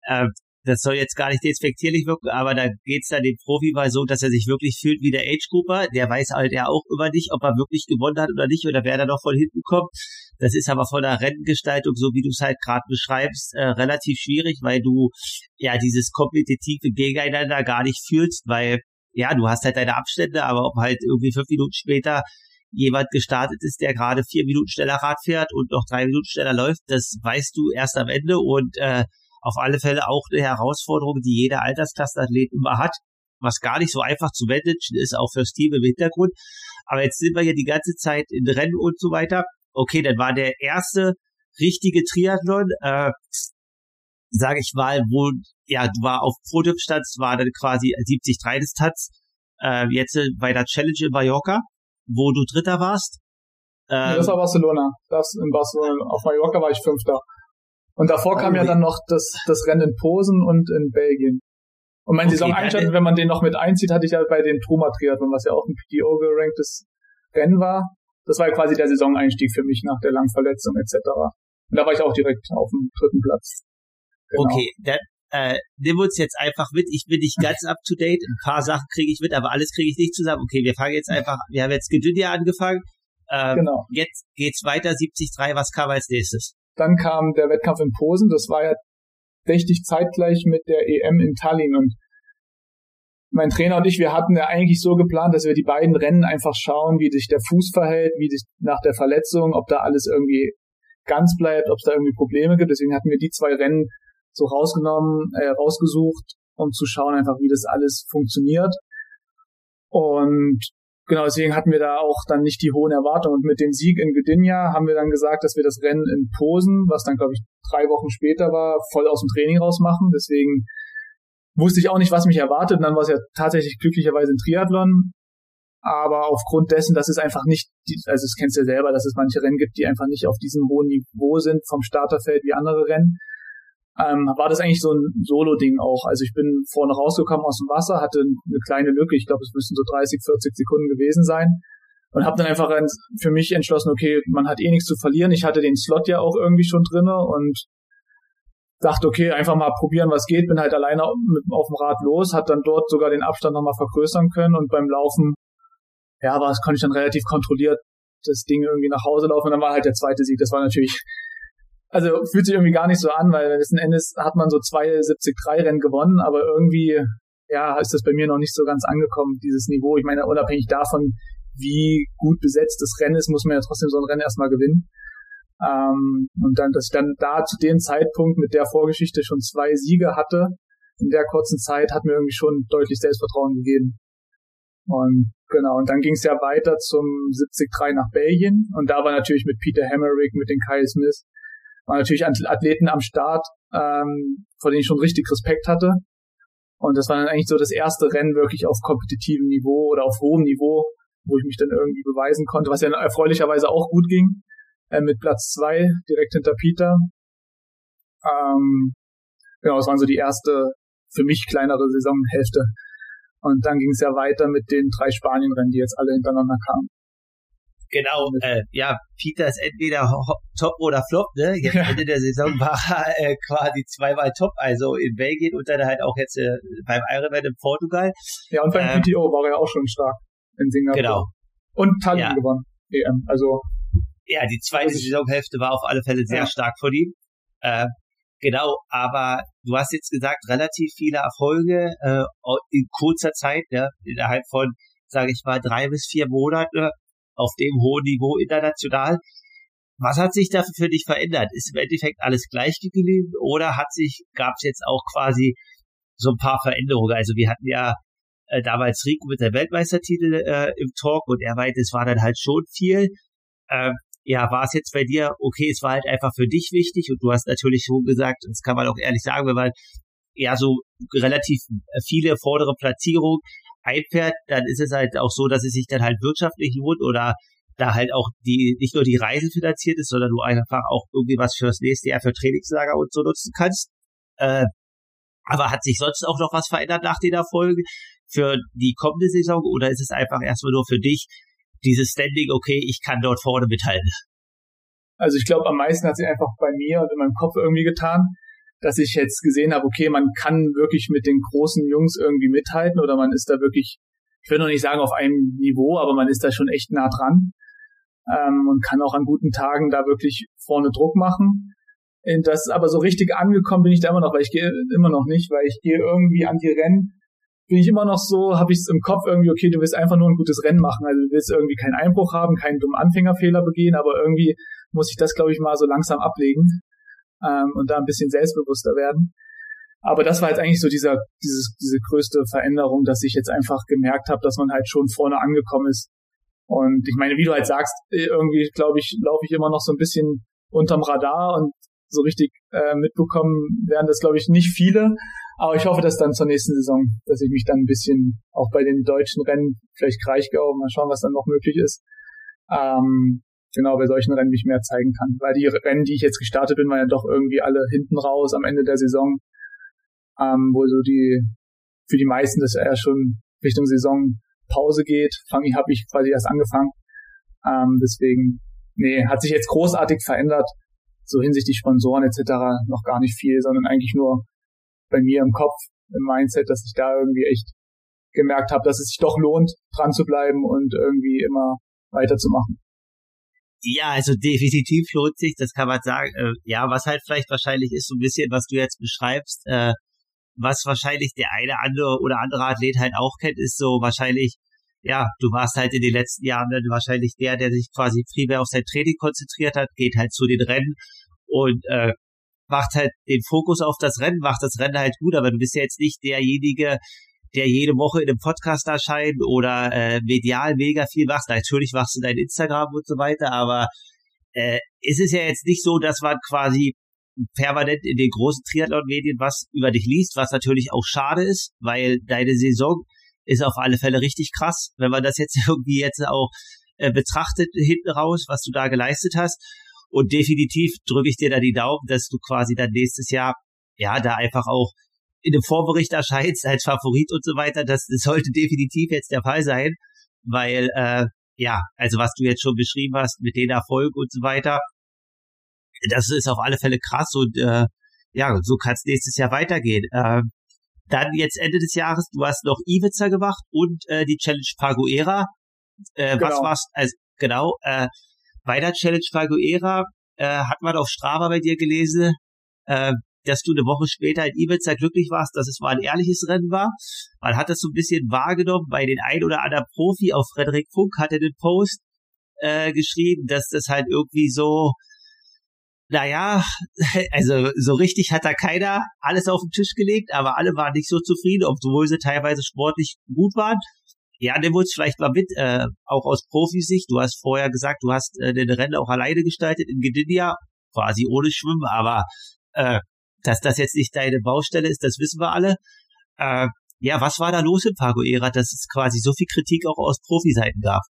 Äh, das soll jetzt gar nicht despektierlich wirken, aber da geht's dann dem Profi mal so, dass er sich wirklich fühlt wie der Age-Grouper. Der weiß halt ja auch immer nicht, ob er wirklich gewonnen hat oder nicht oder wer da noch von hinten kommt. Das ist aber von der Rennengestaltung, so wie du es halt gerade beschreibst, äh, relativ schwierig, weil du ja dieses kompetitive Gegeneinander gar nicht fühlst, weil ja, du hast halt deine Abstände, aber ob halt irgendwie fünf Minuten später jemand gestartet ist, der gerade vier Minuten schneller Rad fährt und noch drei Minuten schneller läuft, das weißt du erst am Ende und äh, auf alle Fälle auch eine Herausforderung, die jeder Altersklassenathlet immer hat, was gar nicht so einfach zu managen ist, auch fürs Team im Hintergrund. Aber jetzt sind wir ja die ganze Zeit in Rennen und so weiter. Okay, dann war der erste richtige Triathlon, äh, sage ich mal, wo, ja, du war auf Podiumstand, war dann quasi 73 Distanz, äh, jetzt bei der Challenge in Mallorca, wo du Dritter warst. Ähm, das war Barcelona. Das in Barcelona. Auf Mallorca war ich Fünfter. Und davor kam ja dann noch das, das Rennen in Posen und in Belgien. Und mein okay, Saisoneinstand, wenn man den noch mit einzieht, hatte ich ja bei den Truma Triathlon, was ja auch ein PTO geranktes Rennen war. Das war ja quasi der Saisoneinstieg für mich nach der langen Verletzung etc. Und da war ich auch direkt auf dem dritten Platz. Genau. Okay, dann äh, nimm uns jetzt einfach mit. Ich bin nicht ganz up to date. Ein paar Sachen kriege ich mit, aber alles kriege ich nicht zusammen. Okay, wir fangen jetzt einfach, wir haben jetzt Gedünja angefangen. Ähm, genau. Jetzt geht's weiter, 73, was kam als nächstes? Dann kam der Wettkampf in Posen. Das war ja richtig zeitgleich mit der EM in Tallinn. Und mein Trainer und ich, wir hatten ja eigentlich so geplant, dass wir die beiden Rennen einfach schauen, wie sich der Fuß verhält, wie sich nach der Verletzung, ob da alles irgendwie ganz bleibt, ob es da irgendwie Probleme gibt. Deswegen hatten wir die zwei Rennen so rausgenommen, äh, rausgesucht, um zu schauen einfach, wie das alles funktioniert. Und Genau, deswegen hatten wir da auch dann nicht die hohen Erwartungen. Und mit dem Sieg in Gdynia haben wir dann gesagt, dass wir das Rennen in Posen, was dann, glaube ich, drei Wochen später war, voll aus dem Training rausmachen. Deswegen wusste ich auch nicht, was mich erwartet. Und dann war es ja tatsächlich glücklicherweise ein Triathlon. Aber aufgrund dessen, dass es einfach nicht, also das kennst du ja selber, dass es manche Rennen gibt, die einfach nicht auf diesem hohen Niveau sind vom Starterfeld wie andere Rennen, ähm, war das eigentlich so ein Solo-Ding auch. Also ich bin vorne rausgekommen aus dem Wasser, hatte eine kleine Lücke, ich glaube, es müssten so 30, 40 Sekunden gewesen sein und habe dann einfach für mich entschlossen, okay, man hat eh nichts zu verlieren. Ich hatte den Slot ja auch irgendwie schon drinne und dachte, okay, einfach mal probieren, was geht. Bin halt alleine auf dem Rad los, hat dann dort sogar den Abstand nochmal vergrößern können und beim Laufen, ja, war, konnte ich dann relativ kontrolliert das Ding irgendwie nach Hause laufen und dann war halt der zweite Sieg. Das war natürlich also fühlt sich irgendwie gar nicht so an, weil letzten Endes hat man so zwei 73 Rennen gewonnen, aber irgendwie, ja, ist das bei mir noch nicht so ganz angekommen, dieses Niveau. Ich meine, unabhängig davon, wie gut besetzt das Rennen ist, muss man ja trotzdem so ein Rennen erstmal gewinnen. Ähm, und dann, dass ich dann da zu dem Zeitpunkt mit der Vorgeschichte schon zwei Siege hatte, in der kurzen Zeit, hat mir irgendwie schon deutlich Selbstvertrauen gegeben. Und genau, und dann ging es ja weiter zum 73 nach Belgien. Und da war natürlich mit Peter Hammerich, mit den Kyle Smith, waren natürlich Athleten am Start, ähm, vor denen ich schon richtig Respekt hatte. Und das war dann eigentlich so das erste Rennen wirklich auf kompetitivem Niveau oder auf hohem Niveau, wo ich mich dann irgendwie beweisen konnte, was ja erfreulicherweise auch gut ging, äh, mit Platz zwei direkt hinter Peter. Ähm, genau, das waren so die erste für mich kleinere Saisonhälfte. Und dann ging es ja weiter mit den drei Spanien-Rennen, die jetzt alle hintereinander kamen. Genau, äh, ja, Peter ist entweder top oder flop, ne? Jetzt Ende der Saison (laughs) war er äh, quasi zweimal top, also in Belgien und dann halt auch jetzt äh, beim Ironman in Portugal. Ja, und beim ähm, PTO war er auch schon stark in Singapur. Genau. Und Tallinn ja. gewonnen, EM, also. Ja, die zweite Saisonhälfte war auf alle Fälle sehr ja. stark von ihm. Äh, genau, aber du hast jetzt gesagt, relativ viele Erfolge äh, in kurzer Zeit, ja, innerhalb von, sage ich mal, drei bis vier Monate auf dem hohen Niveau international. Was hat sich dafür für dich verändert? Ist im Endeffekt alles gleich geblieben oder hat sich, gab es jetzt auch quasi so ein paar Veränderungen? Also wir hatten ja äh, damals Rico mit der Weltmeistertitel äh, im Talk und er meinte, es war dann halt schon viel. Ähm, ja, war es jetzt bei dir, okay, es war halt einfach für dich wichtig und du hast natürlich schon gesagt, das kann man auch ehrlich sagen, wenn man ja so relativ viele vordere Platzierungen einfährt, dann ist es halt auch so, dass es sich dann halt wirtschaftlich lohnt oder da halt auch die nicht nur die Reise finanziert ist, sondern du einfach auch irgendwie was fürs nächste Jahr für Trainingslager und so nutzen kannst. Äh, aber hat sich sonst auch noch was verändert nach den Erfolgen für die kommende Saison oder ist es einfach erstmal nur für dich dieses Standing, okay, ich kann dort vorne mithalten? Also ich glaube, am meisten hat sich einfach bei mir und in meinem Kopf irgendwie getan, dass ich jetzt gesehen habe, okay, man kann wirklich mit den großen Jungs irgendwie mithalten oder man ist da wirklich, ich will noch nicht sagen auf einem Niveau, aber man ist da schon echt nah dran ähm, und kann auch an guten Tagen da wirklich vorne Druck machen. Und das aber so richtig angekommen bin ich da immer noch, weil ich gehe immer noch nicht, weil ich gehe irgendwie an die Rennen, bin ich immer noch so, habe ich es im Kopf irgendwie, okay, du willst einfach nur ein gutes Rennen machen, also du willst irgendwie keinen Einbruch haben, keinen dummen Anfängerfehler begehen, aber irgendwie muss ich das, glaube ich, mal so langsam ablegen ähm, und da ein bisschen selbstbewusster werden. Aber das war jetzt eigentlich so dieser, dieses, diese größte Veränderung, dass ich jetzt einfach gemerkt habe, dass man halt schon vorne angekommen ist und ich meine, wie du halt sagst, äh, irgendwie, glaube ich, laufe ich immer noch so ein bisschen unterm Radar und so richtig äh, mitbekommen werden das, glaube ich, nicht viele. Aber ich hoffe, dass dann zur nächsten Saison, dass ich mich dann ein bisschen auch bei den deutschen Rennen, vielleicht Kraichgau, mal schauen, was dann noch möglich ist, ähm, genau bei solchen Rennen mich mehr zeigen kann. Weil die Rennen, die ich jetzt gestartet bin, waren ja doch irgendwie alle hinten raus am Ende der Saison, ähm, wo so die für die meisten das eher schon Richtung Saison Pause geht. Fange habe ich quasi erst angefangen. Ähm, deswegen, nee, hat sich jetzt großartig verändert. So hinsichtlich Sponsoren etc. noch gar nicht viel, sondern eigentlich nur bei mir im Kopf, im Mindset, dass ich da irgendwie echt gemerkt habe, dass es sich doch lohnt, dran zu bleiben und irgendwie immer weiterzumachen. Ja, also definitiv lohnt sich, das kann man sagen. Äh, ja, was halt vielleicht wahrscheinlich ist, so ein bisschen, was du jetzt beschreibst, äh, was wahrscheinlich der eine andere oder andere Athlet halt auch kennt, ist so wahrscheinlich, ja, du warst halt in den letzten Jahren dann wahrscheinlich der, der sich quasi primär auf sein Training konzentriert hat, geht halt zu den Rennen und äh, macht halt den Fokus auf das Rennen, macht das Rennen halt gut, aber du bist ja jetzt nicht derjenige, der jede Woche in einem Podcast erscheint oder äh, medial mega viel machst. Natürlich machst du dein Instagram und so weiter, aber äh, ist es ja jetzt nicht so, dass man quasi permanent in den großen Triathlon-Medien was über dich liest, was natürlich auch schade ist, weil deine Saison ist auf alle Fälle richtig krass, wenn man das jetzt (laughs) irgendwie jetzt auch äh, betrachtet hinten raus, was du da geleistet hast. Und definitiv drücke ich dir da die Daumen, dass du quasi dann nächstes Jahr ja da einfach auch in dem Vorbericht erscheinst als Favorit und so weiter. Das, das sollte definitiv jetzt der Fall sein, weil äh, ja, also was du jetzt schon beschrieben hast mit den Erfolgen und so weiter, das ist auf alle Fälle krass und äh, ja, so kann es nächstes Jahr weitergehen. Äh, dann jetzt Ende des Jahres, du hast noch Ibiza gemacht und äh, die Challenge Paguera. Äh, genau. Was war's? Also, genau, äh, bei der Challenge Paguera äh, hat man auf Strava bei dir gelesen, äh, dass du eine Woche später in Ibiza glücklich warst, dass es mal ein ehrliches Rennen war. Man hat das so ein bisschen wahrgenommen bei den ein oder anderen Profi, auch Frederik Funk hatte den Post äh, geschrieben, dass das halt irgendwie so naja, (laughs) also so richtig hat da keiner alles auf den Tisch gelegt, aber alle waren nicht so zufrieden, obwohl sie teilweise sportlich gut waren. Ja, der wurde vielleicht mal mit, äh, auch aus Profisicht. Du hast vorher gesagt, du hast äh, den Rennen auch alleine gestaltet in Gdynia, quasi ohne Schwimmen, aber äh, dass das jetzt nicht deine Baustelle ist, das wissen wir alle. Äh, ja, was war da los in Pagoera, dass es quasi so viel Kritik auch aus Profiseiten gab?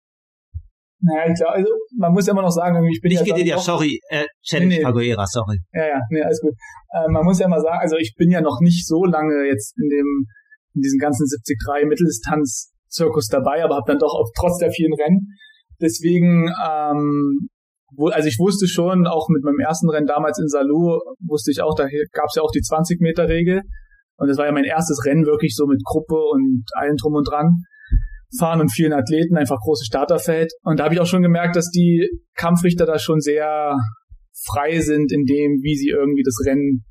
Naja, ich glaube, also man muss ja immer noch sagen, ich bin ich ja. dir, sorry, äh, Challenge nee, Faguera, sorry. Ja, ja, nee, alles gut. Äh, man muss ja immer sagen, also ich bin ja noch nicht so lange jetzt in dem, in diesem ganzen 73 Mitteldistanz-Zirkus dabei, aber habe dann doch auch trotz der vielen Rennen. Deswegen, ähm, wo, also ich wusste schon, auch mit meinem ersten Rennen damals in Salou, wusste ich auch, da gab es ja auch die 20-Meter-Regel. Und das war ja mein erstes Rennen wirklich so mit Gruppe und allem drum und dran fahren und vielen Athleten, einfach großes Starterfeld. Und da habe ich auch schon gemerkt, dass die Kampfrichter da schon sehr frei sind in dem, wie sie irgendwie das Rennen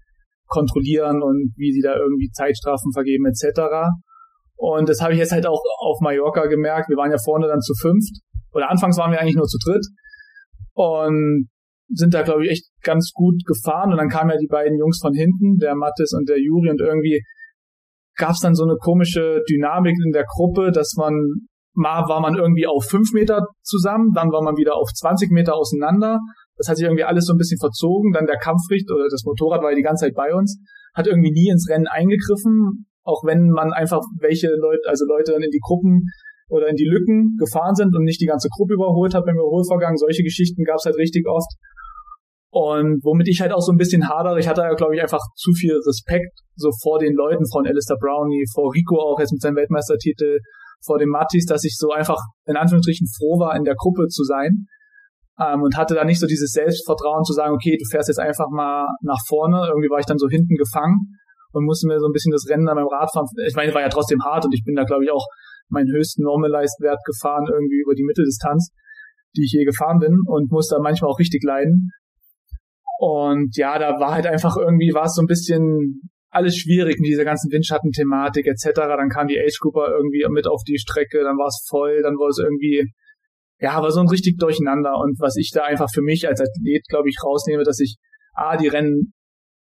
kontrollieren und wie sie da irgendwie Zeitstrafen vergeben etc. Und das habe ich jetzt halt auch auf Mallorca gemerkt. Wir waren ja vorne dann zu fünft. Oder anfangs waren wir eigentlich nur zu dritt. Und sind da, glaube ich, echt ganz gut gefahren. Und dann kamen ja die beiden Jungs von hinten, der Mattes und der Juri. Und irgendwie gab es dann so eine komische Dynamik in der Gruppe, dass man mal war man irgendwie auf fünf Meter zusammen, dann war man wieder auf 20 Meter auseinander. Das hat sich irgendwie alles so ein bisschen verzogen. Dann der Kampfricht oder das Motorrad war ja die ganze Zeit bei uns, hat irgendwie nie ins Rennen eingegriffen, auch wenn man einfach welche Leute, also Leute dann in die Gruppen oder in die Lücken gefahren sind und nicht die ganze Gruppe überholt hat beim Überholvorgang. Solche Geschichten gab es halt richtig oft. Und womit ich halt auch so ein bisschen hadere, ich hatte ja, glaube ich, einfach zu viel Respekt so vor den Leuten, von Alistair Brownie, vor Rico auch jetzt mit seinem Weltmeistertitel, vor dem Mattis, dass ich so einfach in Anführungsstrichen froh war, in der Gruppe zu sein. Ähm, und hatte da nicht so dieses Selbstvertrauen zu sagen, okay, du fährst jetzt einfach mal nach vorne. Irgendwie war ich dann so hinten gefangen und musste mir so ein bisschen das Rennen an meinem Rad fahren. Ich meine, war ja trotzdem hart und ich bin da, glaube ich, auch meinen höchsten Normalized Wert gefahren, irgendwie über die Mitteldistanz, die ich je gefahren bin und musste da manchmal auch richtig leiden. Und ja, da war halt einfach irgendwie, war es so ein bisschen alles schwierig mit dieser ganzen Windschatten-Thematik etc. Dann kam die Age Cooper irgendwie mit auf die Strecke, dann war es voll, dann war es irgendwie, ja, war so ein richtig Durcheinander. Und was ich da einfach für mich als Athlet, glaube ich, rausnehme, dass ich A, die Rennen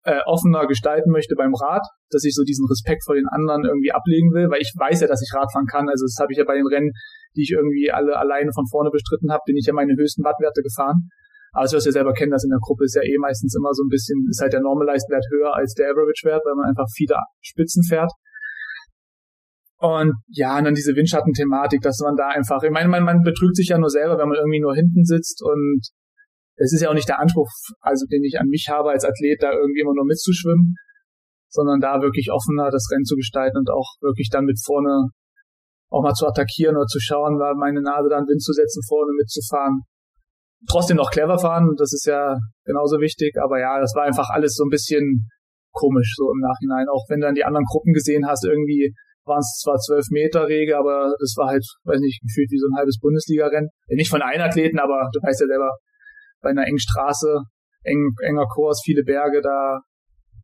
äh, offener gestalten möchte beim Rad, dass ich so diesen Respekt vor den anderen irgendwie ablegen will, weil ich weiß ja, dass ich Radfahren kann. Also das habe ich ja bei den Rennen, die ich irgendwie alle alleine von vorne bestritten habe, bin ich ja meine höchsten Wattwerte gefahren. Aber du wirst ja selber kennen, dass in der Gruppe ist ja eh meistens immer so ein bisschen, ist halt der Normalized-Wert höher als der Average-Wert, weil man einfach viele Spitzen fährt. Und ja, und dann diese Windschatten-Thematik, dass man da einfach, ich meine, man, man betrügt sich ja nur selber, wenn man irgendwie nur hinten sitzt und es ist ja auch nicht der Anspruch, also den ich an mich habe als Athlet, da irgendwie immer nur mitzuschwimmen, sondern da wirklich offener das Rennen zu gestalten und auch wirklich dann mit vorne auch mal zu attackieren oder zu schauen, da meine Nase da in Wind zu setzen, vorne mitzufahren trotzdem noch clever fahren, das ist ja genauso wichtig, aber ja, das war einfach alles so ein bisschen komisch so im Nachhinein, auch wenn du dann die anderen Gruppen gesehen hast, irgendwie waren es zwar zwölf Meter Rege, aber das war halt, weiß nicht, gefühlt wie so ein halbes Bundesliga-Rennen. Nicht von einem Athleten, aber du weißt ja selber, bei einer engen Straße, eng, enger Kurs, viele Berge, da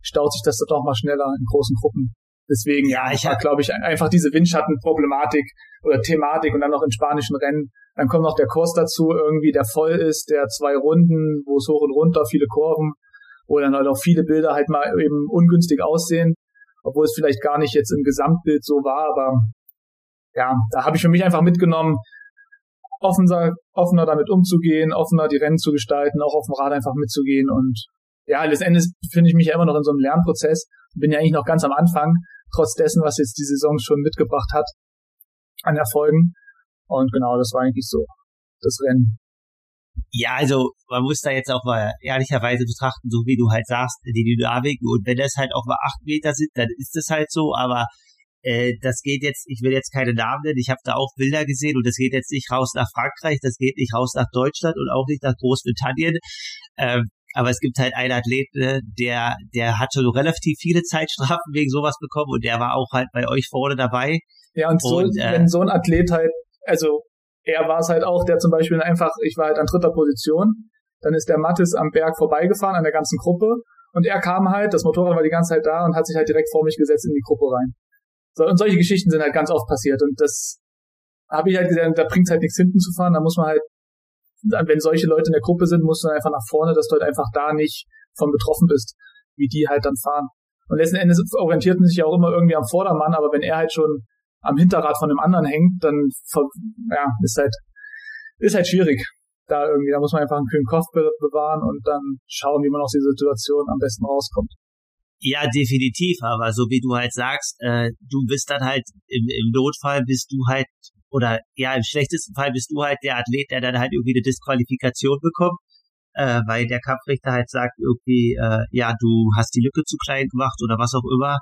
staut sich das doch mal schneller in großen Gruppen. Deswegen, ja, ich habe, glaube ich, einfach diese Windschattenproblematik oder Thematik und dann noch in spanischen Rennen dann kommt noch der Kurs dazu, irgendwie, der voll ist, der zwei Runden, wo es hoch und runter, viele Kurven, wo dann halt auch viele Bilder halt mal eben ungünstig aussehen, obwohl es vielleicht gar nicht jetzt im Gesamtbild so war, aber ja, da habe ich für mich einfach mitgenommen, offener, offener damit umzugehen, offener die Rennen zu gestalten, auch auf dem Rad einfach mitzugehen und ja, letztendlich befinde ich mich ja immer noch in so einem Lernprozess, bin ja eigentlich noch ganz am Anfang, trotz dessen, was jetzt die Saison schon mitgebracht hat an Erfolgen. Und genau, das war eigentlich so das Rennen. Ja, also man muss da jetzt auch mal ehrlicherweise betrachten, so wie du halt sagst, die Dynamik und wenn das halt auch mal acht Meter sind, dann ist das halt so, aber äh, das geht jetzt, ich will jetzt keine Namen nennen, ich habe da auch Bilder gesehen und das geht jetzt nicht raus nach Frankreich, das geht nicht raus nach Deutschland und auch nicht nach Großbritannien. Ähm, aber es gibt halt einen Athleten, der, der hat schon relativ viele Zeitstrafen wegen sowas bekommen und der war auch halt bei euch vorne dabei. Ja, und, so, und äh, wenn so ein Athlet halt also er war es halt auch, der zum Beispiel einfach, ich war halt an dritter Position, dann ist der Mattis am Berg vorbeigefahren an der ganzen Gruppe und er kam halt, das Motorrad war die ganze Zeit da und hat sich halt direkt vor mich gesetzt in die Gruppe rein. So, und solche Geschichten sind halt ganz oft passiert und das habe ich halt gesehen, da bringt halt nichts hinten zu fahren, da muss man halt, wenn solche Leute in der Gruppe sind, musst du einfach nach vorne, dass du halt einfach da nicht von betroffen bist, wie die halt dann fahren. Und letzten Endes orientiert man sich ja auch immer irgendwie am Vordermann, aber wenn er halt schon am Hinterrad von dem anderen hängt, dann ja, ist halt ist halt schwierig. Da irgendwie, da muss man einfach einen kühlen Kopf bewahren und dann schauen, wie man aus dieser Situation am besten rauskommt. Ja, definitiv, aber so wie du halt sagst, äh, du bist dann halt im, im Notfall bist du halt oder ja, im schlechtesten Fall bist du halt der Athlet, der dann halt irgendwie eine Disqualifikation bekommt, äh, weil der Kampfrichter halt sagt irgendwie, äh, ja, du hast die Lücke zu klein gemacht oder was auch immer.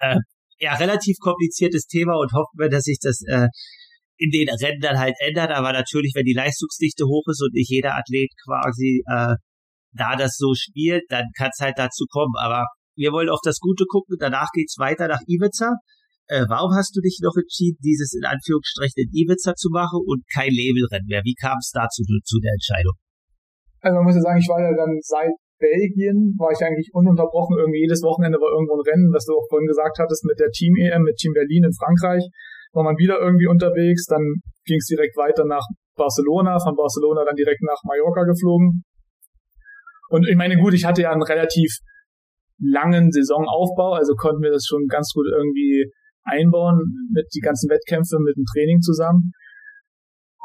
Äh, ja, relativ kompliziertes Thema und hoffen wir, dass sich das äh, in den Rennen dann halt ändert. Aber natürlich, wenn die Leistungsdichte hoch ist und nicht jeder Athlet quasi äh, da das so spielt, dann kann es halt dazu kommen. Aber wir wollen auf das Gute gucken. Danach geht's weiter nach Ibiza. Äh, warum hast du dich noch entschieden, dieses in Anführungsstrichen in Ibiza zu machen und kein Labelrennen mehr? Wie kam es dazu zu der Entscheidung? Also man muss ja sagen, ich war ja dann seit Belgien, war ich eigentlich ununterbrochen, irgendwie jedes Wochenende war irgendwo ein Rennen, was du auch vorhin gesagt hattest, mit der Team-EM, mit Team Berlin in Frankreich, war man wieder irgendwie unterwegs, dann ging es direkt weiter nach Barcelona, von Barcelona dann direkt nach Mallorca geflogen. Und ich meine, gut, ich hatte ja einen relativ langen Saisonaufbau, also konnten wir das schon ganz gut irgendwie einbauen mit die ganzen Wettkämpfe, mit dem Training zusammen.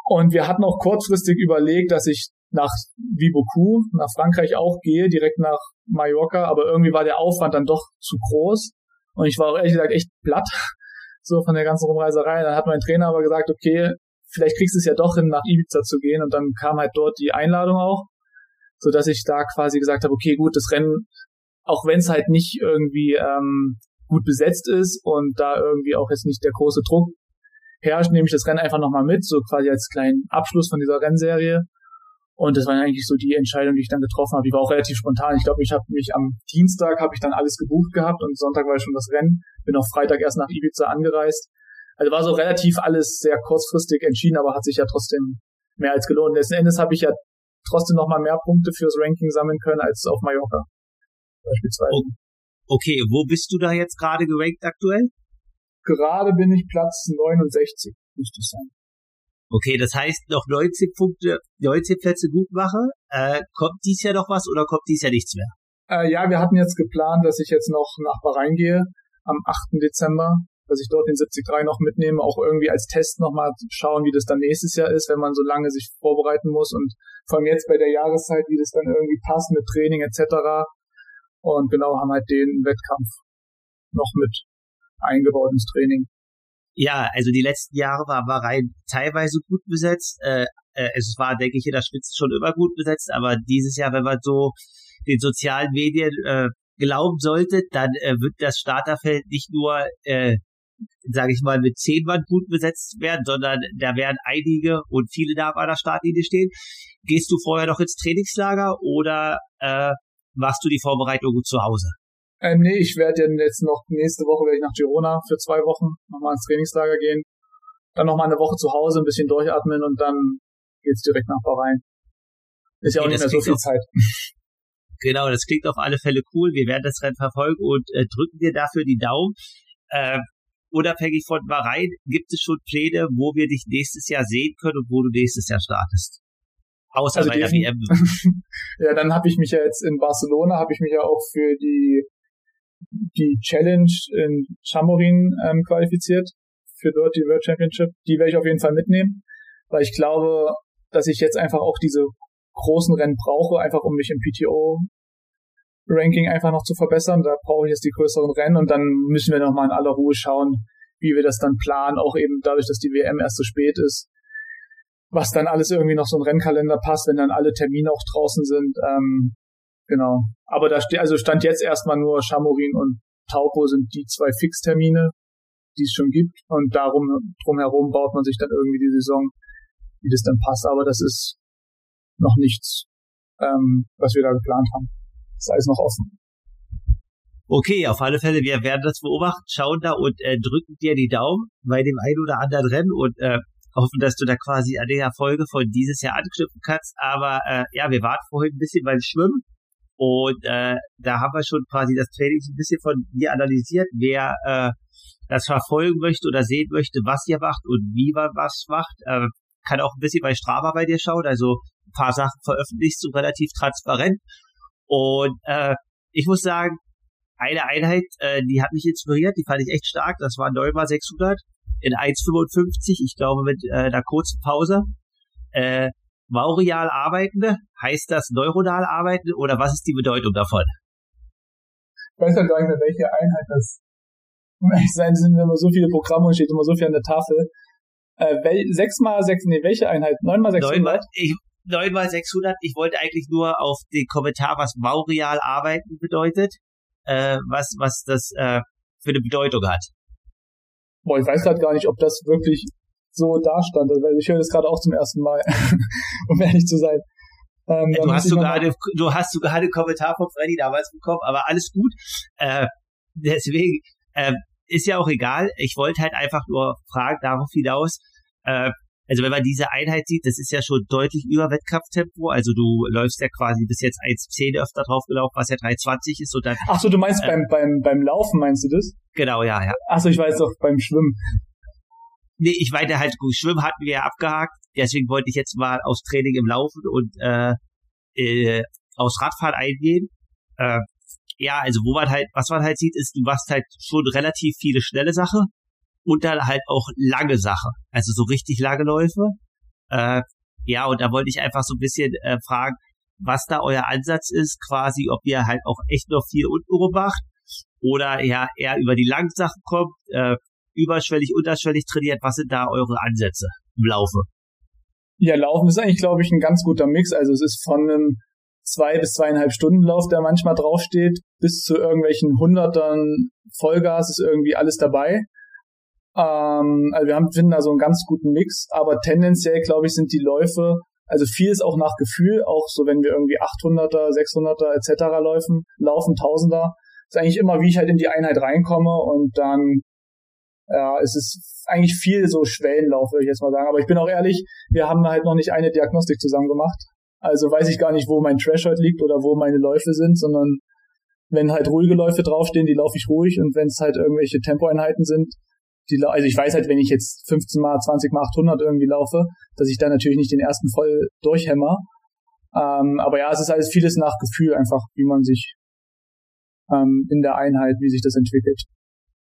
Und wir hatten auch kurzfristig überlegt, dass ich nach Viboku, nach Frankreich auch gehe, direkt nach Mallorca, aber irgendwie war der Aufwand dann doch zu groß. Und ich war auch ehrlich gesagt echt platt, (laughs) so von der ganzen Rumreiserei. Dann hat mein Trainer aber gesagt, okay, vielleicht kriegst du es ja doch hin, nach Ibiza zu gehen. Und dann kam halt dort die Einladung auch, so dass ich da quasi gesagt habe, okay, gut, das Rennen, auch wenn es halt nicht irgendwie ähm, gut besetzt ist und da irgendwie auch jetzt nicht der große Druck herrscht, nehme ich das Rennen einfach nochmal mit, so quasi als kleinen Abschluss von dieser Rennserie. Und das war eigentlich so die Entscheidung, die ich dann getroffen habe. Die war auch relativ spontan. Ich glaube, ich habe mich am Dienstag habe ich dann alles gebucht gehabt und Sonntag war schon das Rennen. Bin auch Freitag erst nach Ibiza angereist. Also war so relativ alles sehr kurzfristig entschieden, aber hat sich ja trotzdem mehr als gelohnt. Letzten Endes habe ich ja trotzdem nochmal mehr Punkte fürs Ranking sammeln können als auf Mallorca. Beispielsweise. Okay, wo bist du da jetzt gerade gerankt aktuell? Gerade bin ich Platz 69, müsste es sein. Okay, das heißt noch 19 Punkte, 19 Plätze gut mache. Äh, kommt dies Jahr noch was oder kommt dies Jahr nichts mehr? Äh, ja, wir hatten jetzt geplant, dass ich jetzt noch nach Bahrain gehe am 8. Dezember, dass ich dort den 73 noch mitnehme, auch irgendwie als Test nochmal schauen, wie das dann nächstes Jahr ist, wenn man so lange sich vorbereiten muss und vor allem jetzt bei der Jahreszeit, wie das dann irgendwie passt mit Training etc. Und genau haben halt den Wettkampf noch mit eingebaut ins Training. Ja, also die letzten Jahre war Bahrain teilweise gut besetzt. Äh, äh, es war, denke ich, in der Spitze schon immer gut besetzt, aber dieses Jahr, wenn man so den sozialen Medien äh, glauben sollte, dann äh, wird das Starterfeld nicht nur, äh, sage ich mal, mit zehn Mann gut besetzt werden, sondern da werden einige und viele da an der Startlinie stehen. Gehst du vorher noch ins Trainingslager oder äh, machst du die Vorbereitung zu Hause? Ähm, nee, ich werde jetzt noch nächste Woche werde ich nach Girona für zwei Wochen nochmal ins Trainingslager gehen. Dann nochmal eine Woche zu Hause, ein bisschen durchatmen und dann geht's direkt nach Bahrain. Ist ja auch nicht mehr so viel auf, Zeit. (laughs) Genau, das klingt auf alle Fälle cool. Wir werden das Rennen verfolgen und äh, drücken dir dafür die Daumen. Äh, unabhängig von Bahrain, gibt es schon Pläne, wo wir dich nächstes Jahr sehen können und wo du nächstes Jahr startest? Außer also bei der WM. ja, dann habe ich mich ja jetzt in Barcelona, habe ich mich ja auch für die die Challenge in Chamorin ähm, qualifiziert für dort die World Championship. Die werde ich auf jeden Fall mitnehmen, weil ich glaube, dass ich jetzt einfach auch diese großen Rennen brauche, einfach um mich im PTO Ranking einfach noch zu verbessern. Da brauche ich jetzt die größeren Rennen und dann müssen wir nochmal in aller Ruhe schauen, wie wir das dann planen, auch eben dadurch, dass die WM erst so spät ist, was dann alles irgendwie noch so ein Rennkalender passt, wenn dann alle Termine auch draußen sind. Ähm, Genau. Aber da steht, also stand jetzt erstmal nur Chamorin und Taupo sind die zwei Fixtermine, die es schon gibt. Und darum, drumherum baut man sich dann irgendwie die Saison, wie das dann passt. Aber das ist noch nichts, ähm, was wir da geplant haben. Das ist alles noch offen. Okay, auf alle Fälle, wir werden das beobachten, schauen da und äh, drücken dir die Daumen bei dem ein oder anderen Rennen und äh, hoffen, dass du da quasi an der Erfolge von dieses Jahr anknüpfen kannst. Aber äh, ja, wir warten vorhin ein bisschen beim Schwimmen. Und äh, da haben wir schon quasi das Training ein bisschen von dir analysiert, wer äh, das verfolgen möchte oder sehen möchte, was ihr macht und wie man was macht. Äh, kann auch ein bisschen bei Strava bei dir schauen, also ein paar Sachen veröffentlicht, so relativ transparent. Und äh, ich muss sagen, eine Einheit, äh, die hat mich inspiriert, die fand ich echt stark. Das war 9 x 600 in 1,55, ich glaube mit äh, einer kurzen Pause. Äh, Maurial arbeitende? Heißt das neuronal arbeitende oder was ist die Bedeutung davon? Ich weiß ja gar nicht mehr, welche Einheit das (laughs) ehrlich sein, sind immer so viele Programme und steht immer so viel an der Tafel. Äh, wel, 6 mal 6, nee, welche Einheit? 9 mal 600? 9 mal, ich, 9 mal 600. Ich wollte eigentlich nur auf den Kommentar, was Maurial arbeiten bedeutet, äh, was, was das äh, für eine Bedeutung hat. Boah, ich weiß gerade gar nicht, ob das wirklich so dastand. Also ich höre das gerade auch zum ersten Mal, (laughs) um ehrlich zu sein. Ähm, du, hast sogar eine, du hast sogar einen Kommentar von Freddy damals bekommen, aber alles gut. Äh, deswegen äh, ist ja auch egal. Ich wollte halt einfach nur fragen, darauf hinaus, äh, also wenn man diese Einheit sieht, das ist ja schon deutlich über Wettkampftempo. Also du läufst ja quasi bis jetzt 1,10 öfter drauf gelaufen, was ja 3,20 ist. Und dann, Ach so, du meinst äh, beim, beim, beim Laufen, meinst du das? Genau, ja, ja. Ach so, ich weiß doch, beim Schwimmen. Nee, ich meinte halt, gut, Schwimmen hatten wir ja abgehakt. Deswegen wollte ich jetzt mal aufs Training im Laufen und äh, äh, aufs Radfahren eingehen. Äh, ja, also wo man halt, was man halt sieht, ist, du machst halt schon relativ viele schnelle Sachen und dann halt auch lange Sachen. Also so richtig lange Läufe. Äh, ja, und da wollte ich einfach so ein bisschen äh, fragen, was da euer Ansatz ist, quasi, ob ihr halt auch echt noch viel untenrum macht oder ja eher über die langen Sachen kommt, äh, überschwellig, unterschwellig trainiert. Was sind da eure Ansätze im Laufe? Ja, Laufen ist eigentlich, glaube ich, ein ganz guter Mix. Also es ist von einem zwei bis zweieinhalb Stunden Lauf, der manchmal draufsteht, bis zu irgendwelchen Hundertern Vollgas ist irgendwie alles dabei. Ähm, also wir haben, finden da so einen ganz guten Mix, aber tendenziell, glaube ich, sind die Läufe, also viel ist auch nach Gefühl, auch so wenn wir irgendwie 800er, 600er etc. laufen, laufen, Tausender, ist eigentlich immer, wie ich halt in die Einheit reinkomme und dann ja, es ist eigentlich viel so Schwellenlauf, würde ich jetzt mal sagen. Aber ich bin auch ehrlich, wir haben halt noch nicht eine Diagnostik zusammen gemacht. Also weiß ich gar nicht, wo mein Threshold liegt oder wo meine Läufe sind, sondern wenn halt ruhige Läufe draufstehen, die laufe ich ruhig und wenn es halt irgendwelche Tempoeinheiten sind, die, also ich weiß halt, wenn ich jetzt 15 mal, 20 mal 800 irgendwie laufe, dass ich da natürlich nicht den ersten voll durchhämmer. Ähm, aber ja, es ist alles vieles nach Gefühl einfach, wie man sich ähm, in der Einheit, wie sich das entwickelt.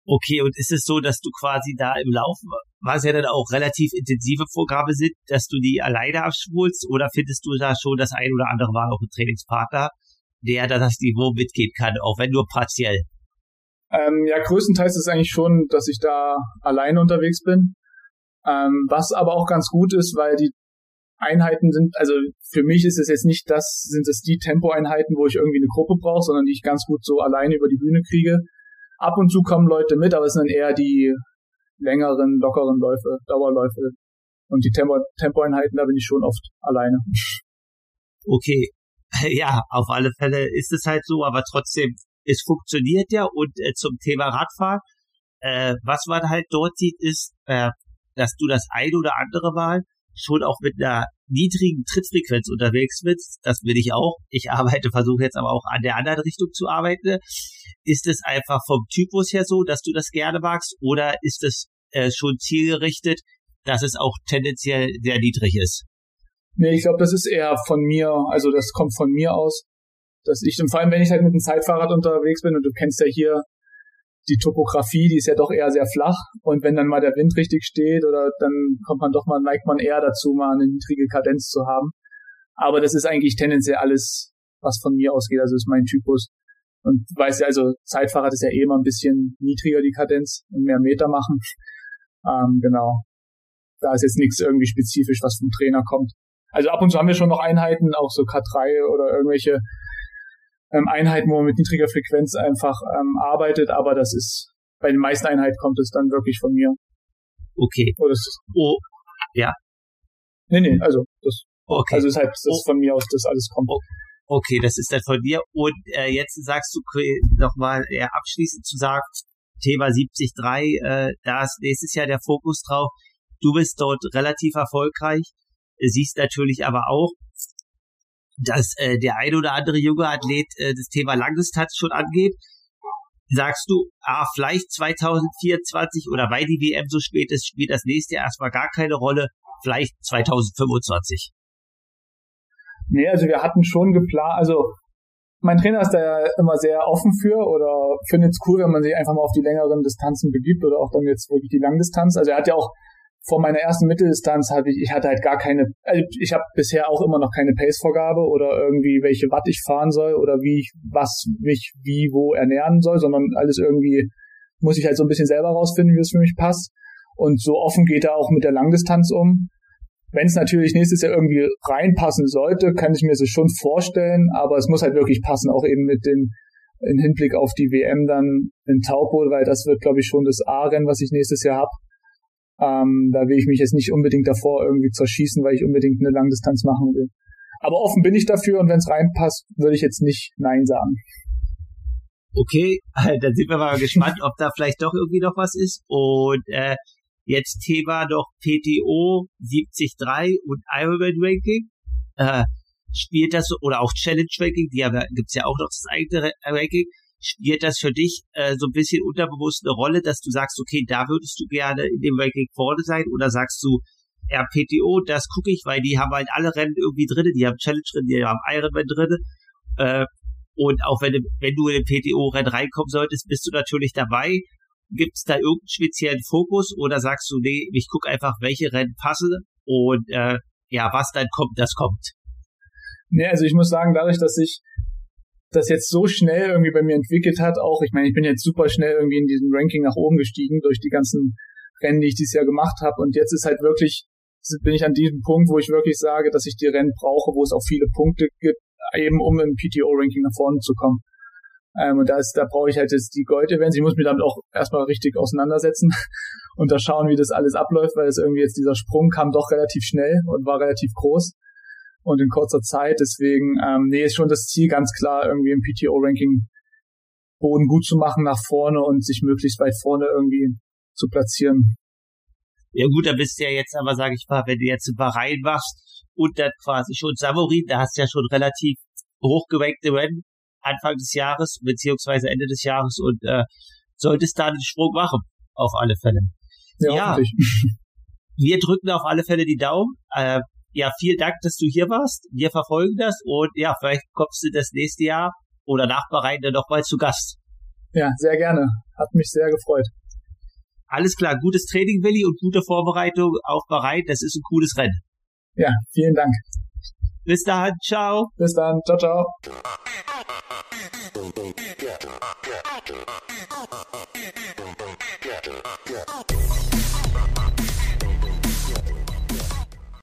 Okay, und ist es so, dass du quasi da im Laufen, was ja dann auch relativ intensive Vorgabe sind, dass du die alleine abschwulst oder findest du da schon das ein oder andere Mal auch einen Trainingspartner, der da das Niveau mitgehen kann, auch wenn nur partiell? Ähm, ja, größtenteils ist es eigentlich schon, dass ich da alleine unterwegs bin. Ähm, was aber auch ganz gut ist, weil die Einheiten sind, also für mich ist es jetzt nicht das, sind es die Tempoeinheiten, wo ich irgendwie eine Gruppe brauche, sondern die ich ganz gut so alleine über die Bühne kriege. Ab und zu kommen Leute mit, aber es sind eher die längeren, lockeren Läufe, Dauerläufe. Und die Tempo Tempoeinheiten, da bin ich schon oft alleine. Okay. (laughs) Ja, auf alle Fälle ist es halt so, aber trotzdem, es funktioniert ja und äh, zum Thema Radfahren, äh, was man halt dort sieht, ist, äh, dass du das eine oder andere Mal schon auch mit einer niedrigen Trittfrequenz unterwegs bist. Das will ich auch. Ich arbeite, versuche jetzt aber auch an der anderen Richtung zu arbeiten. Ist es einfach vom Typus her so, dass du das gerne magst oder ist es äh, schon zielgerichtet, dass es auch tendenziell sehr niedrig ist? Nee, ich glaube, das ist eher von mir, also das kommt von mir aus, dass ich, und vor allem wenn ich halt mit dem Zeitfahrrad unterwegs bin und du kennst ja hier die Topografie, die ist ja doch eher sehr flach. Und wenn dann mal der Wind richtig steht oder dann kommt man doch mal, neigt man eher dazu, mal eine niedrige Kadenz zu haben. Aber das ist eigentlich tendenziell alles, was von mir ausgeht. Also ist mein Typus. Und weißt du, also Zeitfahrrad ist ja eh immer ein bisschen niedriger die Kadenz und mehr Meter machen. (laughs) Ähm, genau. Da ist jetzt nichts irgendwie spezifisch, was vom Trainer kommt. Also ab und zu haben wir schon noch Einheiten, auch so K3 oder irgendwelche ähm, Einheiten, wo man mit niedriger Frequenz einfach ähm, arbeitet, aber das ist, bei den meisten Einheiten kommt es dann wirklich von mir. Okay. Oh, das, oh, ja. Nee, nee, also das, okay. also ist halt das oh. von mir aus, das alles kommt. Oh. Okay, das ist dann von dir. Und äh, jetzt sagst du nochmal eher abschließend zu sagen, Thema 73, äh, da ist nächstes Jahr der Fokus drauf. Du bist dort relativ erfolgreich, siehst natürlich aber auch, dass äh, der ein oder andere junge Athlet äh, das Thema Langdistanz schon angeht, sagst du, ah, vielleicht 2024 oder weil die WM so spät ist, spielt das nächste erstmal gar keine Rolle, vielleicht 2025. Nee, also wir hatten schon geplant, also mein Trainer ist da ja immer sehr offen für oder findet es cool, wenn man sich einfach mal auf die längeren Distanzen begibt oder auch dann jetzt wirklich die Langdistanz. Also er hat ja auch vor meiner ersten Mitteldistanz habe ich, ich hatte halt gar keine, also ich habe bisher auch immer noch keine Pace-Vorgabe oder irgendwie welche Watt ich fahren soll oder wie ich was mich wie wo ernähren soll, sondern alles irgendwie muss ich halt so ein bisschen selber rausfinden, wie es für mich passt. Und so offen geht er auch mit der Langdistanz um. Wenn es natürlich nächstes Jahr irgendwie reinpassen sollte, kann ich mir das schon vorstellen, aber es muss halt wirklich passen, auch eben mit dem in Hinblick auf die WM dann in Taupo, weil das wird, glaube ich, schon das A-Rennen, was ich nächstes Jahr habe. Ähm, da will ich mich jetzt nicht unbedingt davor irgendwie zerschießen, weil ich unbedingt eine Langdistanz machen will. Aber offen bin ich dafür und wenn es reinpasst, würde ich jetzt nicht Nein sagen. Okay, (laughs) dann sind wir mal gespannt, ob da vielleicht doch irgendwie noch was ist. Und äh, Jetzt Thema noch PTO 73 und Ironman Ranking. Äh, spielt das, oder auch Challenge Ranking, die haben, gibt's ja auch noch das eigene Ranking. Spielt das für dich äh, so ein bisschen unterbewusst eine Rolle, dass du sagst, okay, da würdest du gerne in dem Ranking vorne sein? Oder sagst du, ja, PTO, das gucke ich, weil die haben halt alle Rennen irgendwie drin, die haben Challenge drin, die haben Ironman drin. Äh, und auch wenn, wenn du in den PTO-Rennen reinkommen solltest, bist du natürlich dabei. Gibt es da irgendeinen speziellen Fokus oder sagst du, nee, ich gucke einfach, welche Rennen passen und äh, ja, was dann kommt, das kommt? Nee, also ich muss sagen, dadurch, dass ich das jetzt so schnell irgendwie bei mir entwickelt hat, auch, ich meine, ich bin jetzt super schnell irgendwie in diesem Ranking nach oben gestiegen durch die ganzen Rennen, die ich dieses Jahr gemacht habe. Und jetzt ist halt wirklich, bin ich an diesem Punkt, wo ich wirklich sage, dass ich die Rennen brauche, wo es auch viele Punkte gibt, eben um im PTO-Ranking nach vorne zu kommen. Ähm, und da ist, da brauche ich halt jetzt die Gold-Events. Ich muss mich damit auch erstmal richtig auseinandersetzen (laughs) und da schauen, wie das alles abläuft, weil es irgendwie jetzt dieser Sprung kam doch relativ schnell und war relativ groß und in kurzer Zeit. Deswegen, ähm, nee, ist schon das Ziel ganz klar, irgendwie im PTO-Ranking Boden gut zu machen nach vorne und sich möglichst weit vorne irgendwie zu platzieren. Ja gut, da bist du ja jetzt aber, sage ich mal, wenn du jetzt ein Bahrain machst und dann quasi schon Samorin, da hast du ja schon relativ hochgeweckte Rennen Anfang des Jahres, beziehungsweise Ende des Jahres und äh, solltest da einen Sprung machen, auf alle Fälle. Ja, ja wir drücken auf alle Fälle die Daumen. Äh, ja, vielen Dank, dass du hier warst. Wir verfolgen das und ja, vielleicht kommst du das nächste Jahr oder nach Bahrain dann nochmal zu Gast. Ja, sehr gerne. Hat mich sehr gefreut. Alles klar, gutes Training, Willi, und gute Vorbereitung auf Bahrain. Das ist ein cooles Rennen. Ja, vielen Dank. Bis dann, ciao. Bis dann, ciao, ciao.